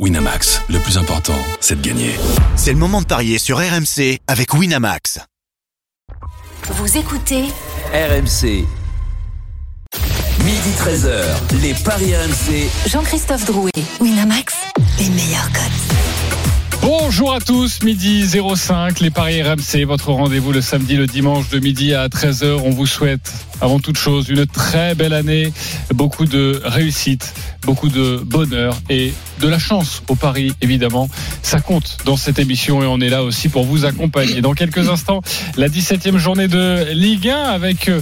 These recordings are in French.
Winamax, le plus important, c'est de gagner. C'est le moment de parier sur RMC avec Winamax. Vous écoutez RMC. Midi 13h, les Paris RMC. Jean-Christophe Drouet, Winamax, les meilleurs codes. Bonjour à tous, midi 05, les Paris RMC, votre rendez-vous le samedi, le dimanche de midi à 13h. On vous souhaite, avant toute chose, une très belle année, beaucoup de réussite, beaucoup de bonheur et de la chance au Paris, évidemment. Ça compte dans cette émission et on est là aussi pour vous accompagner. Dans quelques instants, la 17e journée de Ligue 1 avec euh,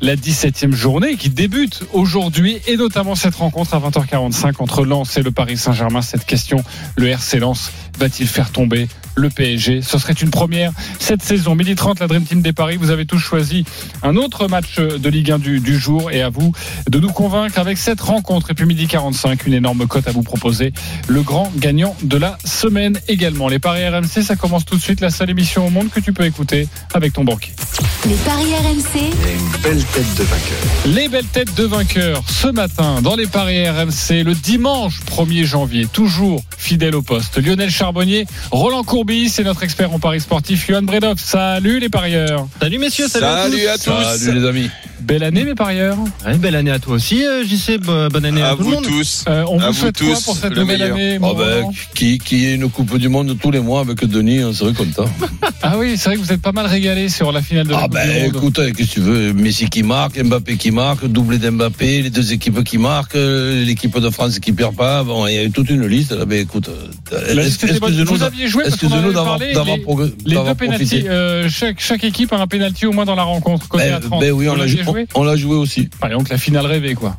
la 17e journée qui débute aujourd'hui et notamment cette rencontre à 20h45 entre Lens et le Paris Saint-Germain. Cette question, le RC Lens va-t-il faire tomber le PSG Ce serait une première cette saison. Midi 30, la Dream Team des Paris. Vous avez tous choisi un autre match Ligue 1 du, du jour et à vous de nous convaincre avec cette rencontre. Et puis midi 45, une énorme cote à vous proposer. Le grand gagnant de la semaine également. Les Paris RMC, ça commence tout de suite. La seule émission au monde que tu peux écouter avec ton banquier. Les paris RMC, Les belles têtes de vainqueurs ce matin dans les paris RMC le dimanche 1er janvier, toujours fidèle au poste. Lionel Charbonnier, Roland Courbis et notre expert en paris sportif Johan Bredov. Salut les parieurs. Salut messieurs, salut, Salut à tous. Salut les amis. Belle année mes parieurs. Ouais, belle année à toi aussi, euh, JC. Bo- Bonne année à, À tout le vous monde. tous. Euh, on À vous vous souhaite quoi tous, pour cette le nouvelle meilleur. année Ah ben, qui, qui est une Coupe du Monde tous les mois avec Denis, on serait content. Ah oui, c'est vrai que vous êtes pas mal régalé sur la finale de la Ah Coupe ben du Monde. écoute, qu'est-ce que tu veux Messi qui marque, Mbappé qui marque, doublé d'Mbappé, les deux équipes qui marquent, euh, l'équipe de France qui perd pas. Bon, il y a toute une liste. Là, ben écoute, excuse-nous avait d'avoir les- Les deux pénalties, euh, chaque, chaque équipe a un pénalty au moins dans la rencontre. Côté à Ben, 30. ben oui, on l'aviez joué, on, on l'a joué aussi. Allez, donc la finale rêvée, quoi.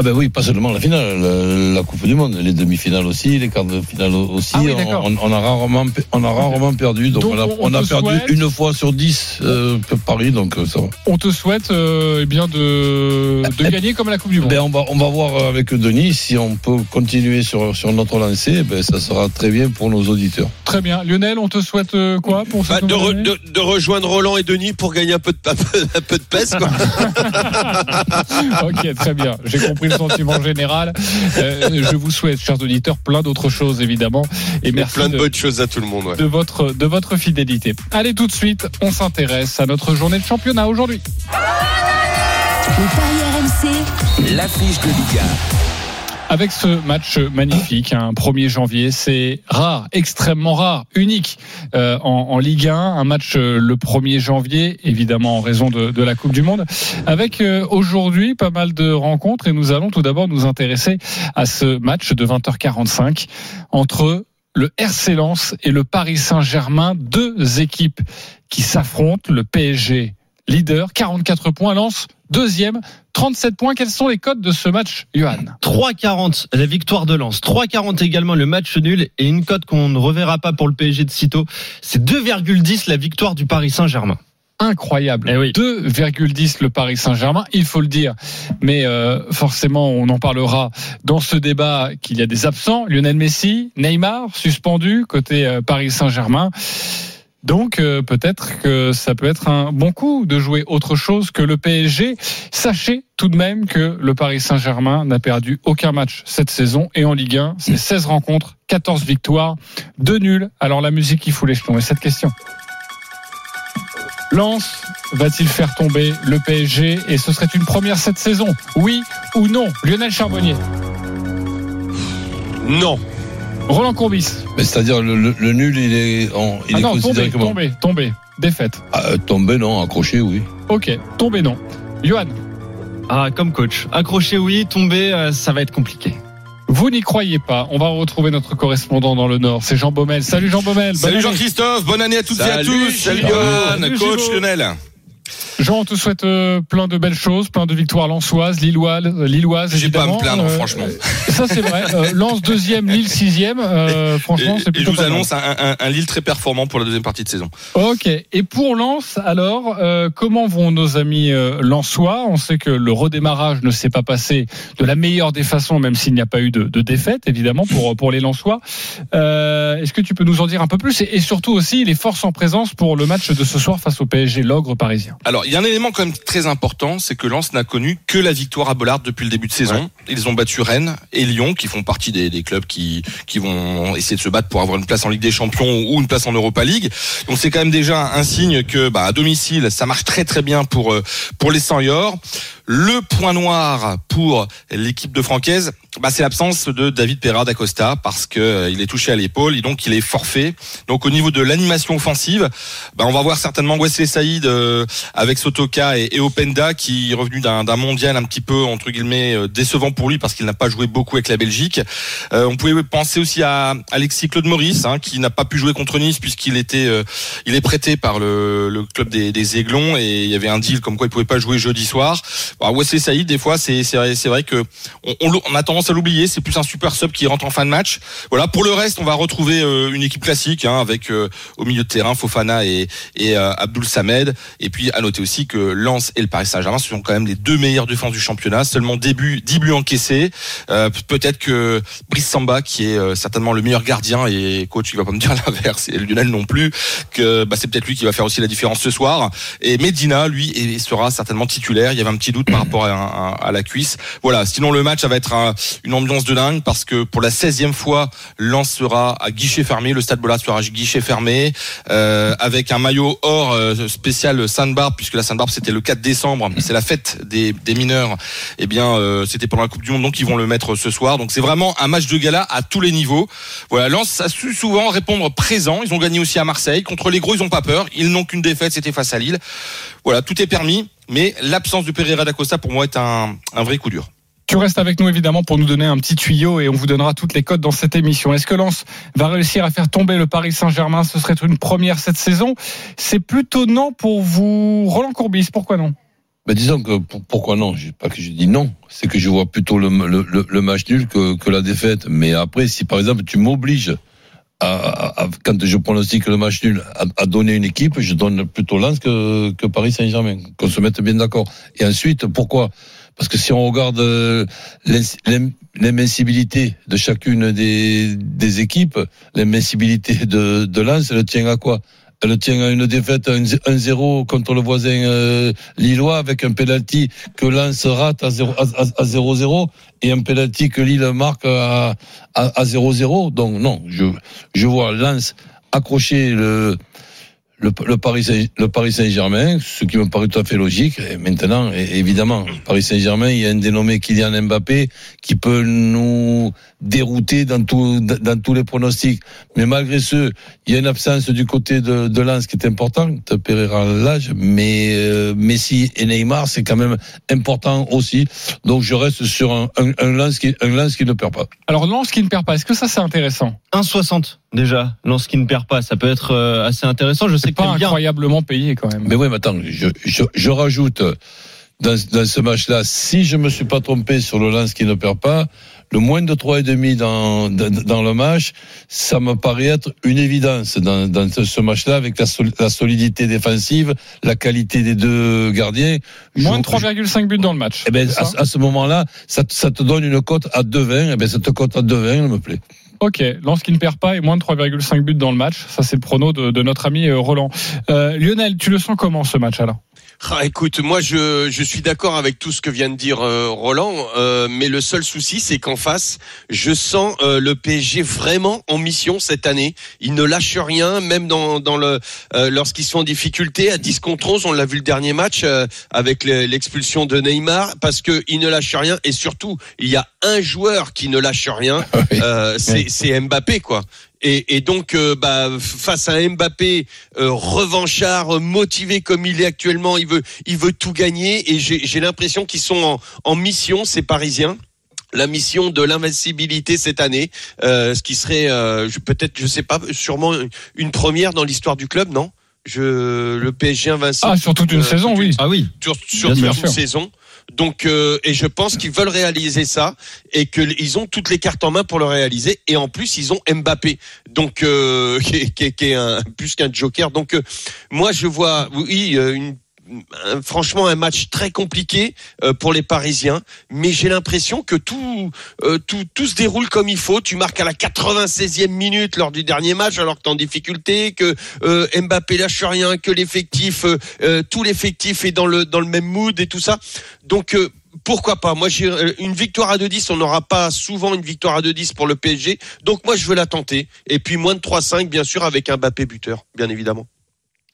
Ah ben oui, pas seulement la finale, la, la Coupe du Monde, les demi-finales aussi, les quarts de finale aussi. Ah oui, on, d'accord. on- on a rarement, pe- on a rarement perdu, donc, Donc, on a, on- on a on te perdu souhaite- une fois sur dix euh, Paris, donc euh, ça va. On te souhaite euh, eh bien de, de Eh, gagner comme la Coupe du Monde. Ben, on, va, on va voir avec Denis si on peut continuer sur, sur notre lancée. Ben, ça sera très bien pour nos auditeurs. Très bien. Lionel, on te souhaite quoi pour cette Bah, de, re- de- de rejoindre Roland et Denis pour gagner un peu de, un peu, un peu de pèse. Quoi. Ok, très bien. J'ai compris le sentiment général. Euh, je vous souhaite, chers auditeurs, plein d'autres choses, évidemment. Et Et merci plein de, de, bonnes choses à tout le monde. ouais. de votre, de votre fidélité. Allez, tout de suite, on s'intéresse à notre journée de championnat aujourd'hui. les paris RMC, L'affiche de Liga. Avec ce match magnifique, un 1er janvier, c'est rare, extrêmement rare, unique euh, en, en Ligue 1, un match euh, le 1er janvier, évidemment en raison de, de la Coupe du Monde, avec euh, aujourd'hui pas mal de rencontres et nous allons tout d'abord nous intéresser à ce match de 20h45 entre le RC Lens et le Paris Saint-Germain, deux équipes qui s'affrontent, le PSG leader, 44 points, Lens deuxième, 37 points. Quels sont les codes de ce match, Johan? 3,40 la victoire de Lens. 3,40 également le match nul et une cote qu'on ne reverra pas pour le PSG de sitôt. C'est 2,10 la victoire du Paris Saint-Germain. incroyable. Eh oui. 2,10 le Paris Saint-Germain, il faut le dire. Mais euh, forcément, on en parlera dans ce débat qu'il y a des absents. Lionel Messi, Neymar, suspendu côté euh, Paris Saint-Germain. Donc euh, peut-être que ça peut être un bon coup de jouer autre chose que le PSG. Sachez tout de même que le Paris Saint-Germain n'a perdu aucun match cette saison et en Ligue 1, c'est 16 rencontres, 14 victoires, 2 nuls. Alors la musique qui fout les jetons et cette question. Lance va-t-il faire tomber le PSG et ce serait une première cette saison? Oui ou non? Lionel Charbonnier, Non. Roland Courbis. C'est-à-dire le, le- le nul, il est, en- il ah est non, considéré tombé, comment tombé, tombé, défaite. Ah, euh, Tombé, non, accroché, oui. Ok, tombé non. Johan, Ah, comme coach. Accroché, oui. Tomber, euh, ça va être compliqué. vous n'y croyez pas. On va retrouver notre correspondant dans le Nord. C'est Jean Baumel. Salut Jean Baumel. Salut année. Jean-Christophe, bonne année à toutes et à tous. Salut. Johan, coach. Lionel. Jean, on te souhaite euh, plein de belles choses, plein de victoires lilloises, euh, lilloises J'ai pas à me plaindre, Euh, franchement. Ça c'est vrai. Lens deuxième, Lille sixième. Euh, franchement, c'est et je plutôt vous annonce un, un, un Lille très performant pour la deuxième partie de saison. Ok. Et pour Lens, alors, euh, comment vont nos amis euh, lensois? On sait que le redémarrage ne s'est pas passé de la meilleure des façons, même s'il n'y a pas eu de, de défaite, évidemment, pour, pour les lensois. Euh, Est-ce que tu peux nous en dire un peu plus? Et, et surtout aussi les forces en présence pour le match de ce soir face au PSG, l'ogre parisien Alors, il y a un élément quand même très important, c'est que Lens n'a connu que la victoire à Bollard depuis le début de saison. Ils ont battu Rennes et Lyon, qui font partie des, des clubs qui, qui vont essayer de se battre pour avoir une place en Ligue des Champions ou une place en Europa League. Donc c'est quand même déjà un signe que bah, à domicile, ça marche très très bien pour euh, pour les 100 Le point noir pour l'équipe de Francaise, bah, c'est l'absence de David Pereira d'Acosta parce que euh, il est touché à l'épaule et donc il est forfait. Donc au niveau de l'animation offensive, bah, on va voir certainement Wesley Saïd euh, avec Sotoka et, Openda qui est revenu d'un mondial un petit peu entre guillemets euh, décevant pour lui parce qu'il n'a pas joué beaucoup avec la Belgique. Euh, on pouvait penser aussi à Alexis Claude Maurice hein, qui n'a pas pu jouer contre Nice puisqu'il était il est prêté par le, le club des, des Aiglons et il y avait un deal comme quoi il pouvait pas jouer jeudi soir. Bon, Wesley Saïd des fois c'est vrai, que on, a tendance à l'oublier, c'est plus un super sub qui rentre en fin de match. Voilà, pour le reste, on va retrouver euh, une équipe classique hein, avec euh, au milieu de terrain Fofana et, et euh, Abdul Samed. Et puis à noter aussi que Lens et le Paris Saint-Germain sont quand même les deux meilleures défenses du championnat. Seulement début 10 buts encaissés. Euh, Peut-être que Brice Samba, qui est certainement le meilleur gardien et coach, il va pas me dire l'inverse, et Lionel non plus, que bah, c'est peut-être lui qui va faire aussi la différence ce soir. Et Medina, lui, sera certainement titulaire. Il y avait un petit doute par rapport à, à- à la cuisse. Voilà. Sinon le match, ça va être un- une ambiance de dingue parce que pour la 16e fois, Lens sera à guichet fermé. Le Stade Bollard sera à guichet fermé euh, avec un maillot or euh, spécial Sainte-Barbe puisque la Sainte-Barbe c'était le 4 décembre. C'est la fête des, des mineurs. Eh bien, euh, c'était pendant la Coupe du Monde, donc ils vont le mettre ce soir. Donc c'est vraiment un match de gala à tous les niveaux. Voilà, Lens a su souvent répondre présent. Ils ont gagné aussi à Marseille. Contre les gros, ils ont pas peur. Ils n'ont qu'une défaite, c'était face à Lille. Voilà, tout est permis. Mais l'absence de Pereira d'Acosta, pour moi, est un, un vrai coup dur. Tu restes avec nous évidemment pour nous donner un petit tuyau et on vous donnera toutes les codes dans cette émission. Est-ce que Lens va réussir à faire tomber le Paris Saint-Germain? Ce serait une première cette saison. C'est plutôt non pour vous, Roland Courbis. Pourquoi non? Ben disons que pour- pourquoi non? Je pas que je dis non, c'est que je vois plutôt le, le, le- le match nul que, que la défaite. Mais après, si par exemple tu m'obliges à, à- quand je pronostique le match nul à, à donner une équipe, je donne plutôt Lens que, que Paris Saint-Germain. Qu'on se mette bien d'accord. Et ensuite, pourquoi? Parce que si on regarde euh, l'invincibilité de chacune des, des équipes, l'invincibilité de, de Lens, elle tient à quoi? Elle tient à une défaite 1-0 contre le voisin euh, lillois avec un penalty que Lens rate à 0 à, à- à 0-0 et un penalty que Lille marque à, à, à 0-0. Donc non, je, je vois Lens accrocher le, Paris Saint- le Paris Saint-Germain, ce qui me paraît tout à fait logique. Et maintenant, évidemment, Paris Saint-Germain, il y a un dénommé Kylian Mbappé qui peut nous dérouter dans, tout, dans, tous les pronostics. Mais malgré ce, il y a une absence du côté de, de Lens qui est importante, Pereira l'âge, mais euh, Messi et Neymar, c'est quand même important aussi. Donc je reste sur un, un, un, Lens, qui, un Lens qui ne perd pas. Alors Lens qui ne perd pas, est-ce que ça c'est intéressant? 1,60 déjà, Lens qui ne perd pas, ça peut être euh, assez intéressant. Je sais que pas bien. incroyablement payé quand même. Mais oui, mais attends, je, je, je rajoute dans, dans ce match-là, si je me suis pas trompé sur le lance qui ne perd pas, le moins de 3,5 dans, dans, dans le match, ça me paraît être une évidence dans, dans ce, match-là, avec la, sol- la solidité défensive, la qualité des deux gardiens. Moins de Je- 3,5 buts dans le match. eh ben, à, à ce moment-là, ça, te- ça te donne une cote à 2,20. Eh ben, cette cote à 2,20, elle me plaît. Ok, Lens qui ne perd pas et moins de 3,5 buts dans le match. Ça, c'est le prono de, de notre ami euh, Roland. Euh, Lionel, tu le sens comment ce match alors Ah, écoute, moi je, je suis d'accord avec tout ce que vient de dire euh, Roland, euh, mais le seul souci c'est qu'en face, je sens euh, le PSG vraiment en mission cette année. Ils ne lâchent rien, même dans, dans le euh, lorsqu'ils sont en difficulté à 10 contre 11, on l'a vu le dernier match euh, avec le- l'expulsion de Neymar, parce que ils ne lâchent rien et surtout il y a un joueur qui ne lâche rien, euh, c'est c'est Mbappé quoi. Et, et donc, euh, bah, face à un Mbappé euh, revanchard, euh, motivé comme il est actuellement, il veut, il veut tout gagner. Et j'ai j'ai l'impression qu'ils sont en, en mission, ces Parisiens. La mission de l'invincibilité cette année, euh, ce qui serait euh, je- peut-être, je sais pas, sûrement une première dans l'histoire du club, non? Je le PSG invincible Ah, sur toute une Euh, saison, toute oui. Ah oui. sur, toute sûr. une saison. Donc, euh, et je pense qu'ils veulent réaliser ça et qu'ils ont toutes les cartes en main pour le réaliser. Et en plus, ils ont Mbappé, donc euh, qui, est, qui qui est un, plus qu'un joker. Donc, euh, moi, je vois, oui, euh, une un- franchement un match très compliqué euh, pour les Parisiens, mais j'ai l'impression que tout, euh, tout, tout se déroule comme il faut. Tu marques à la 96e minute lors du dernier match alors que t'es en difficulté, que euh, Mbappé lâche rien, que l'effectif, euh, euh, tout l'effectif est dans le dans le même mood et tout ça. Donc euh, pourquoi pas? Moi, j'ai euh, une victoire à 2-10. On n'aura pas souvent une victoire à 2-10 pour le PSG. Donc moi, je veux la tenter. Et puis moins de 3-5, bien sûr, avec un Mbappé buteur, bien évidemment.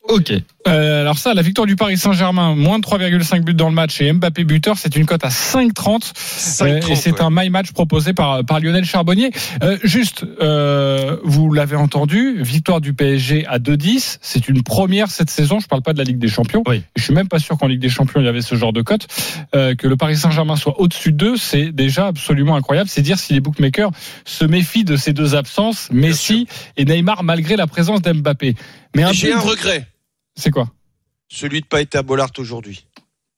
Ok. Euh, alors ça, la victoire du Paris Saint-Germain, moins de 3,5 buts dans le match et Mbappé buteur, c'est une cote à 5,30. Euh, 5-30, et c'est ouais. un my match proposé par, par Lionel Charbonnier. Euh, juste, euh, vous l'avez entendu, victoire du PSG à 2,10. C'est une première cette saison. Je parle pas de la Ligue des Champions. Oui. Je suis même pas sûr qu'en Ligue des Champions il y avait ce genre de cote. Euh, que le Paris Saint-Germain soit au-dessus d'eux, c'est déjà absolument incroyable. C'est dire si les bookmakers se méfient de ces deux absences, Messi et Neymar, malgré la présence d'Mbappé. Mais un J'ai un regret, c'est quoi? Celui de pas être à Bollard aujourd'hui,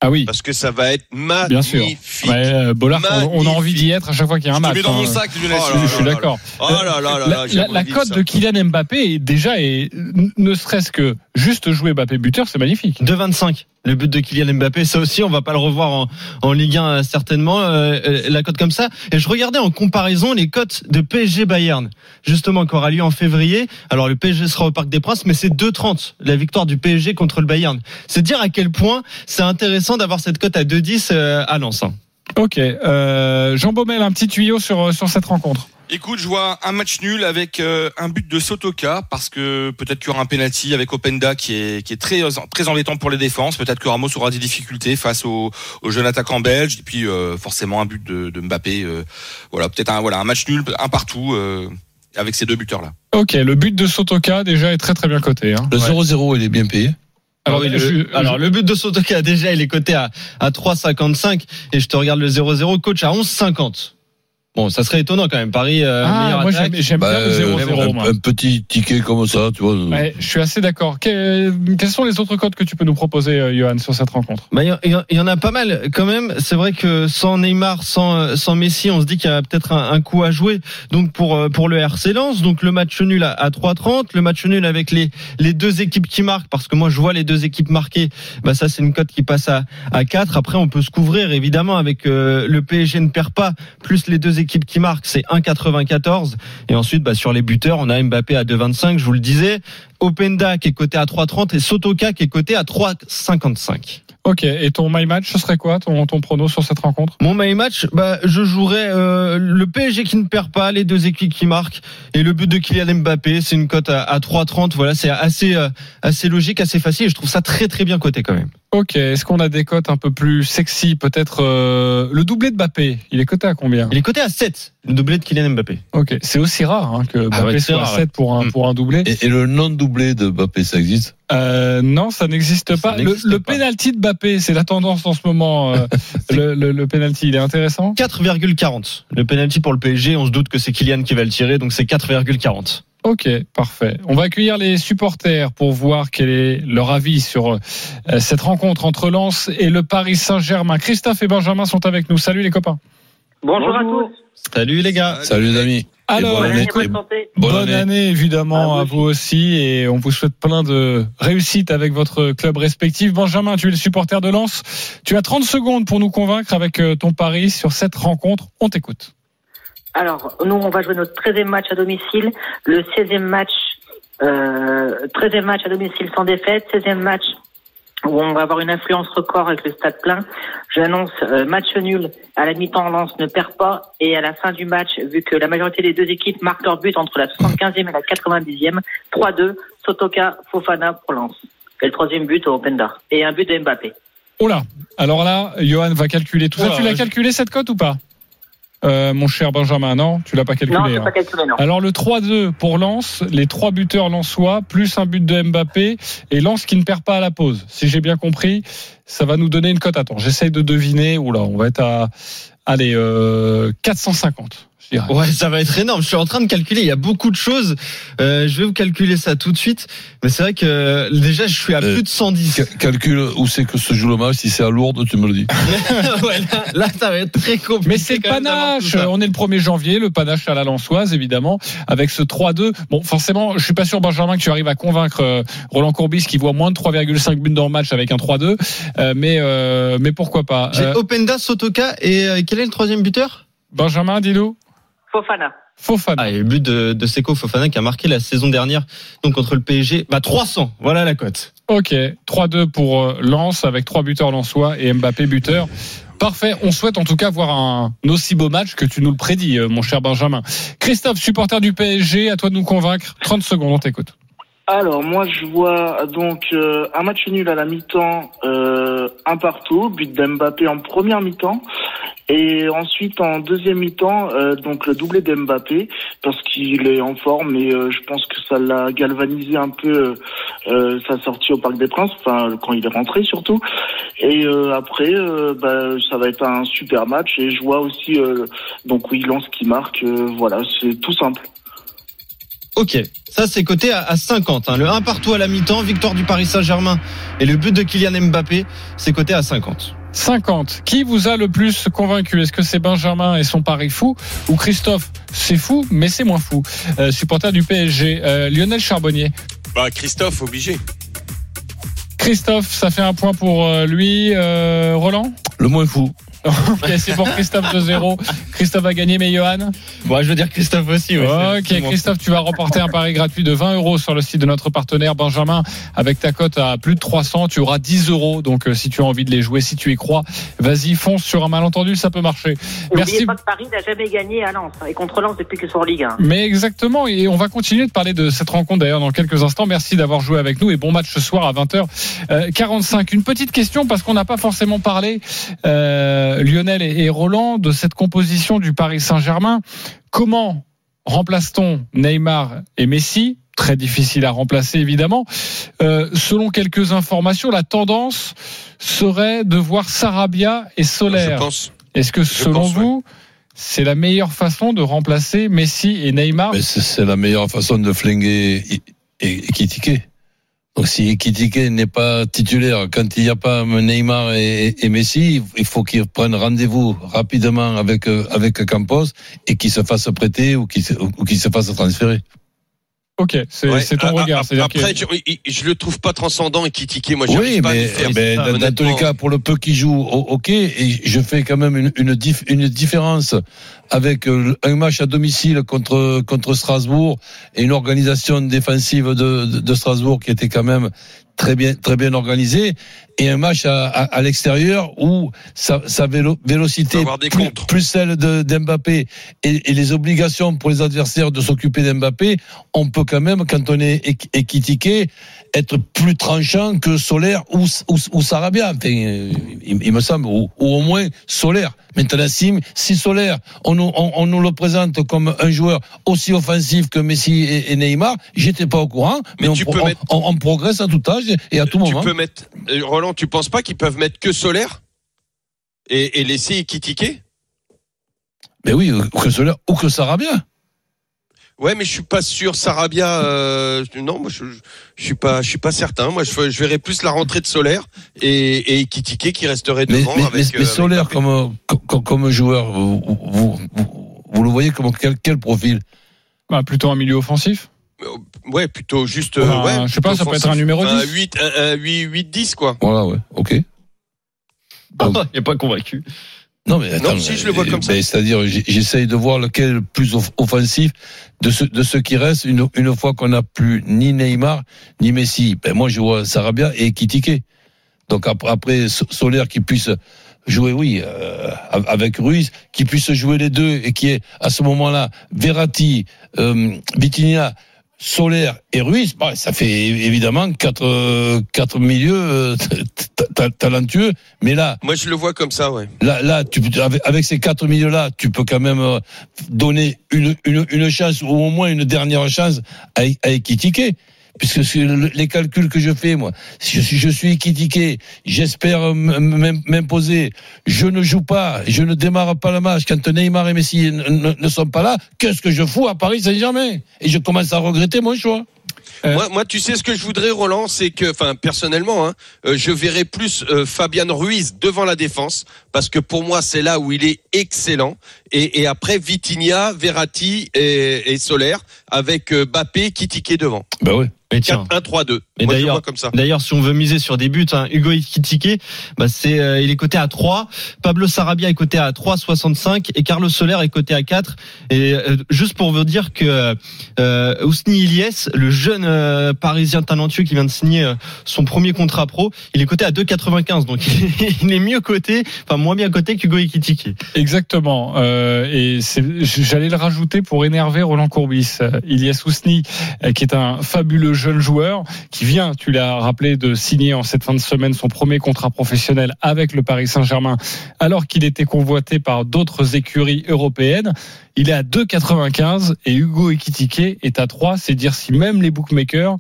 Ah oui. parce que ça va être Bien sûr. magnifique. Ouais, euh, Bollard, on, on a Magnifique. envie d'y être à chaque fois qu'il y a un Je te match. mets dans mon hein. sac, Lionel. Oh Je, là je suis là d'accord. Oh là là là La, cote de Kylian Mbappé est déjà est ne serait-ce que juste jouer Mbappé buteur, c'est magnifique. 2,25. Le but de Kylian Mbappé, ça aussi, on va pas le revoir en, Ligue 1 euh, certainement. euh, euh, la cote comme ça. Et je regardais en comparaison les cotes de PSG Bayern, justement qui aura lieu en février. Alors le PSG sera au Parc des Princes, mais c'est 2,30 la victoire du PSG contre le Bayern. C'est dire à quel point c'est intéressant d'avoir cette cote à 2,10 euh, à Lens. hein. Ok. Euh, Jean Baumel, un petit tuyau sur sur cette rencontre. Écoute, je vois un match nul avec euh, un but de Sotoka parce que peut-être qu'il y aura un penalty avec Openda qui est qui est très très embêtant pour les défenses. Peut-être que Ramos aura des difficultés face au, au jeune attaquant belge et puis euh, forcément un but de, de Mbappé. euh, voilà, peut-être un voilà un match nul, un partout euh, avec ces deux buteurs là. Ok. Le but de Sotoka déjà est très très bien coté. Hein. Le 0-0, il est bien payé. Alors, oui, le, je- alors, le but de Sotoka déjà il est coté à, à 3,55 et je te regarde le 0-0 coach à 11,50. Bon, ça serait étonnant quand même. Paris, euh, ah, moi attaque. j'aime Bah, bien le 0-0. un, petit ticket comme ça, tu vois. Ouais, je suis assez d'accord. Que- quels sont les autres codes que tu peux nous proposer, euh, Johan, sur cette rencontre? Bah, il y, en- il y en a pas mal quand même. C'est vrai que sans Neymar, sans euh, sans Messi, on se dit qu'il y a peut-être un, un coup à jouer. Donc pour euh, pour le RC Lens, donc le match nul à, à 3,30, le match nul avec les les deux équipes qui marquent, parce que moi je vois les deux équipes marquer. Bah ça c'est une cote qui passe à à 4. Après on peut se couvrir évidemment avec euh, le PSG ne perd pas plus les deux équipes qui marquent, c'est 1,94. Et ensuite bah sur les buteurs, on a Mbappé à 2,25. Je vous le disais. Openda qui est coté à 3,30 et Sotoka qui est coté à 3,55. Ok. Et ton my match, ce serait quoi ton ton prono sur cette rencontre? Mon my match, bah, je jouerais euh, le PSG qui ne perd pas, les deux équipes qui marquent et le but de Kylian Mbappé. C'est une cote à, à 3,30. Voilà, c'est assez euh, assez logique, assez facile. Et je trouve ça très très bien coté quand même. Ok. Est-ce qu'on a des cotes un peu plus sexy Peut-être euh, le doublé de Mbappé. Il est coté à combien? Il est coté à 7, le doublé de Kylian Mbappé. Ok. C'est aussi rare hein, que Ah Mbappé ouais, c'est soit à rare, 7 pour un pour un doublé. Et, et le non-doublé de Mbappé, ça existe? Euh, non, ça n'existe Ça pas. Le, le penalty de Mbappé, c'est la tendance en ce moment. euh, le, le, le penalty, il est intéressant? 4,40. Le penalty pour le PSG, on se doute que c'est Kylian qui va le tirer, donc c'est 4,40. Ok, parfait. On va accueillir les supporters pour voir quel est leur avis sur euh, cette rencontre entre Lens et le Paris Saint-Germain. Christophe et Benjamin sont avec nous. Salut les copains. Bonjour, à tous. Salut les gars. Salut les amis. Alors, bonne année. Bonne santé. Bonne bonne, année. année. évidemment À à vous aussi et on vous souhaite plein de réussite avec votre club respectif. Benjamin, tu es le supporter de Lens. Tu as 30 secondes pour nous convaincre avec euh, ton pari sur cette rencontre. On t'écoute. Alors, nous, on va jouer notre 13e match à domicile, le 16e match, euh, 13e match à domicile sans défaite, 16e match où on va avoir une influence record avec le stade plein. J'annonce euh, match nul à la mi-temps, Lens ne perd pas et à la fin du match, vu que la majorité des deux équipes marquent leur but entre la 75e et la 90e, 3-2, Sotoka, Fofana pour Lens. Et le troisième but au Openda. Et un but de Mbappé. Oh là Alors là, Johan va calculer tout ça. Tu l'as je- calculé cette cote ou pas? Euh, Mon cher Benjamin, non Tu l'as pas calculé Non, hein. pas calculé, non. Alors le 3-2 pour Lens, les trois buteurs lensois, plus un but de Mbappé et Lens qui ne perd pas à la pause. Si j'ai bien compris, ça va nous donner une cote. Attends, j'essaye de deviner. Oula, on va être à allez euh, 450. Ouais, ça va être énorme. Je suis en train de calculer. Il y a beaucoup de choses. Euh, je vais vous calculer ça tout de suite. Mais c'est vrai que euh, déjà, je suis à Euh, plus de 110. Ca- Calcule où c'est que se joue le match. Si c'est à Lourdes, tu me le dis. Ouais, là, là, ça va être très compliqué. Mais c'est panache. On est le 1er janvier, le panache à la Lançoise, évidemment, avec ce 3-2. Bon, forcément, je suis pas sûr, Benjamin, que tu arrives à convaincre euh, Roland Courbis qui voit moins de 3,5 buts dans le match avec un 3-2. Euh, mais, euh, mais pourquoi pas. J'ai Euh, Openda, Sotoka et euh, quel est le troisième buteur? Benjamin, dis-nous. Fofana. Fofana. Ah, et le but de, de Seko Fofana qui a marqué la saison dernière donc contre le PSG. Bah 300. Voilà la cote. Ok, 3-2 pour euh, Lens avec trois buteurs lensois et Mbappé buteur. Parfait, on souhaite en tout cas voir un aussi beau match que tu nous le prédis, euh, mon cher Benjamin. Christophe, supporter du PSG, à toi de nous convaincre. 30 secondes, on t'écoute. Alors moi je vois donc euh, un match nul à la mi-temps, euh, un partout, but d'Mbappé en première mi-temps et ensuite en deuxième mi-temps euh, donc le doublé d'Mbappé parce qu'il est en forme et euh, je pense que ça l'a galvanisé un peu euh, sa sortie au Parc des Princes, enfin quand il est rentré surtout et euh, après euh, bah, ça va être un super match et je vois aussi euh, donc oui Lance qui marque, euh, voilà c'est tout simple. Ok, ça c'est coté à, à 50. hein. Le 1 partout à la mi-temps, victoire du Paris Saint-Germain et le but de Kylian Mbappé, c'est coté à 50. 50. Qui vous a le plus convaincu? Est-ce que c'est Benjamin et son pari fou ou Christophe? C'est fou, mais c'est moins fou. Euh, supporter du PSG. Euh, Lionel Charbonnier. Bah Christophe, obligé. Christophe, ça fait un point pour euh, lui. Euh, Roland? Le moins fou. Ok, c'est pour Christophe 2-0. Christophe a gagné, mais Johan Bon, je veux dire Christophe aussi. ouais, Ok, moi. Christophe, tu vas remporter un pari gratuit de 20 euros sur le site de notre partenaire Benjamin. Avec ta cote à plus de 300, tu auras 10 euros. Donc, euh, si tu as envie de les jouer, si tu y crois, vas-y, fonce sur un malentendu, ça peut marcher. Merci. N'oubliez pas que Paris n'a jamais gagné à Lens hein, et contre Lens depuis que sur Ligue 1. Mais exactement, et on va continuer de parler de cette rencontre d'ailleurs dans quelques instants. Merci d'avoir joué avec nous et bon match ce soir à 20h45. Une petite question parce qu'on n'a pas forcément parlé, euh, Lionel et, et Roland, de cette composition du Paris Saint-Germain. Comment remplace-t-on Neymar et Messi? Très difficile à remplacer évidemment. Euh, selon quelques informations, la tendance serait de voir Sarabia et Je Solaire. pense. Est-ce que selon pense, ouais. vous, c'est la meilleure façon de remplacer Messi et Neymar? C'est la meilleure façon de flinguer et, et, Ekitike. Donc si n'est pas titulaire, quand il n'y a pas Neymar et, Messi, il faut qu'ils prennent rendez-vous rapidement avec euh, avec Campos et qu'ils se fassent prêter ou qu'ils se, ou qu'ils se fassent transférer. Ok, c'est Ouais, c'est ton regard. C'est-à-dire Après, que- je, je le trouve pas transcendant et Kitike. Moi, Oui, pas à mais, lui faire. eh ben, ça, dans, dans tous les cas, pour le peu qu'il joue, ok, et je fais quand même une, une, dif- une différence avec euh, un match à domicile contre contre Strasbourg et une organisation défensive de, de, de Strasbourg qui était quand même très bien très bien organisée et un match à, à, à l'extérieur où sa, sa vélo- vélocité plus, celle de d'Mbappé et, et les obligations pour les adversaires de s'occuper d'Mbappé, on peut quand même quand on est équ- équitiqué être plus tranchant que Solaire ou, ou, ou Sarabia, enfin, il, il me semble, ou, ou au moins Solaire. Maintenant, si, si Solaire, on nous, on, on nous le présente comme un joueur aussi offensif que Messi et, et Neymar, j'étais pas au courant, mais, tu peux on- mettre- on- progresse à tout âge et à tout tu moment. peux mettre. euh, Roland, tu penses pas qu'ils peuvent mettre que Solaire et, et laisser Kitike Mais oui, ou que Solaire ou que Sarabia. Ouais, mais je suis pas sûr. Sarabia, euh, non, moi je, je suis pas, je suis pas certain. Moi, je, je verrais plus la rentrée de Solaire et, et Kitike qui resterait devant mais, avec. mais- mais euh, Solaire avec comme, comme, comme joueur, vous, vous, vous, vous le voyez comme quel, quel profil? Bah, plutôt un milieu offensif. Ouais, plutôt juste. euh, ouais, je sais pas, ça peut être offensif. un numéro Enfin, 10. 8, un, un 8, 8, 10 quoi. Voilà, ouais, ok. Ah, il n'est pas convaincu. Non, mais attends, Non, si, je le vois comme ça. C'est-à-dire, j'essaye de voir lequel est le plus off- offensif de ceux de ceux qui restent une, une fois qu'on n'a plus ni Neymar ni Messi. Ben, moi, je vois Sarabia et Kitike. Donc après, après So- Solaire qui puisse jouer, oui, euh, avec Ruiz, qui puisse jouer les deux et qui est à ce moment-là Verratti, euh, Vitinha, Solaire et Ruiz, bah, ça fait évidemment quatre euh, quatre milieux euh, ta- ta- talentueux. Mais là, Moi, je le vois comme ça, ouais. Là, là, tu, avec ces quatre milieux-là, tu peux quand même euh, donner une, une, une chance ou au moins une dernière chance à, à Ekitike. Puisque les calculs que je fais, moi, si je suis, critiqué, j'espère m'imposer, je ne joue pas, je ne démarre pas le match quand Neymar et Messi ne, sont pas là, qu'est-ce que je fous à Paris Saint-Germain? Et je commence à regretter mon choix. Moi, moi, tu sais ce que je voudrais, Roland, c'est que, enfin, personnellement, hein, euh, je verrais plus euh, Fabian Ruiz devant la défense, parce que pour moi, c'est là où il est excellent. Et, et après, Vitinha, Verratti et, et Soler, avec euh, Bappé qui tiquait devant. Bah ouais. Mais tiens. 4-1-3-2. Et Moi, je d'ailleurs, vois comme ça. D'ailleurs, si on veut miser sur des buts, hein, Hugo Ekitike, bah c'est, euh, il est coté à 3. Pablo Sarabia est coté à 3,65 et Carlos Soler est coté à 4. Et euh, juste pour vous dire que euh, Ousni Ilyes, le jeune Parisien talentueux qui vient de signer son premier contrat pro, il est coté à 2,95. Donc il est mieux coté, enfin moins bien coté qu'Hugo Ekitike. Exactement. Euh, et j'allais le rajouter pour énerver Roland Courbis. Euh, Ilyes Ousni, euh, qui est un fabuleux jeune joueur, qui vient, tu l'as rappelé, de signer en cette fin de semaine son premier contrat professionnel avec le Paris Saint-Germain, alors qu'il était convoité par d'autres écuries européennes. Il est à 2,95 et Hugo Ekitike est à 3. C'est dire si même les bookmakers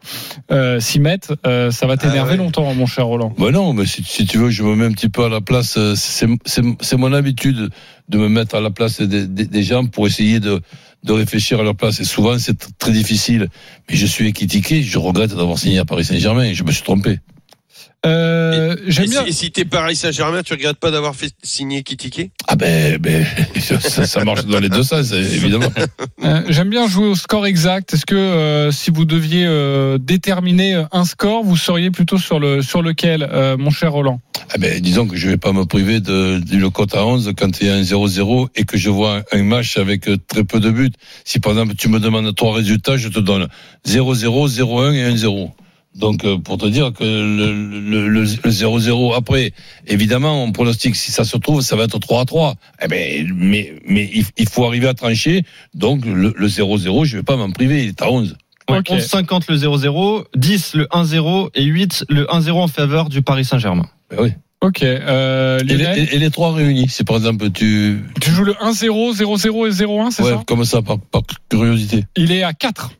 euh, s'y mettent, euh, ça va t'énerver ouais. longtemps, mon cher Roland. Bah non, mais si, si tu veux, je me mets un petit peu à la place. C'est c'est- mon habitude de me mettre à la place des, gens pour essayer de, réfléchir à leur place. Et souvent, c'est tr- très difficile. Mais je suis critiqué. Je regrette d'avoir signé à Paris Saint-Germain. Je me suis trompé. Euh, Et J'aime si, bien. et si t'es Paris Saint-Germain, tu regrettes pas d'avoir fait signer Kitike? Ah ben, ben ça, ça marche dans les deux sens, évidemment. Euh, J'aime bien jouer au score exact. Est-ce que euh, si vous deviez euh, déterminer un score, vous seriez plutôt sur le sur lequel, euh, mon cher Roland? Ah ben, disons que je vais pas me priver de, d'une cote à 11 quand il y a un 0-0 et que je vois un match avec euh, très peu de buts. Si par exemple tu me demandes trois résultats, je te donne 0-0, 0-1 et 1-0. Donc euh, pour te dire que le, le, le, le 0-0 après, évidemment, on pronostique si ça se trouve, ça va être 3 3. Eh ben, mais mais il, il faut arriver à trancher. Donc le, le 0-0, je vais pas m'en priver, il est à 11. Ouais, Ok. 11,50 le 0-0, 10 le 1-0 et 8 le 1-0 en faveur du Paris Saint-Germain. Ben oui. Ok. Euh, Et, les, et- les trois réunis, si par exemple tu, tu joues le 1-0, 0-0 et 0-1, c'est ouais, ça? comme ça par, par curiosité. Il est à 4.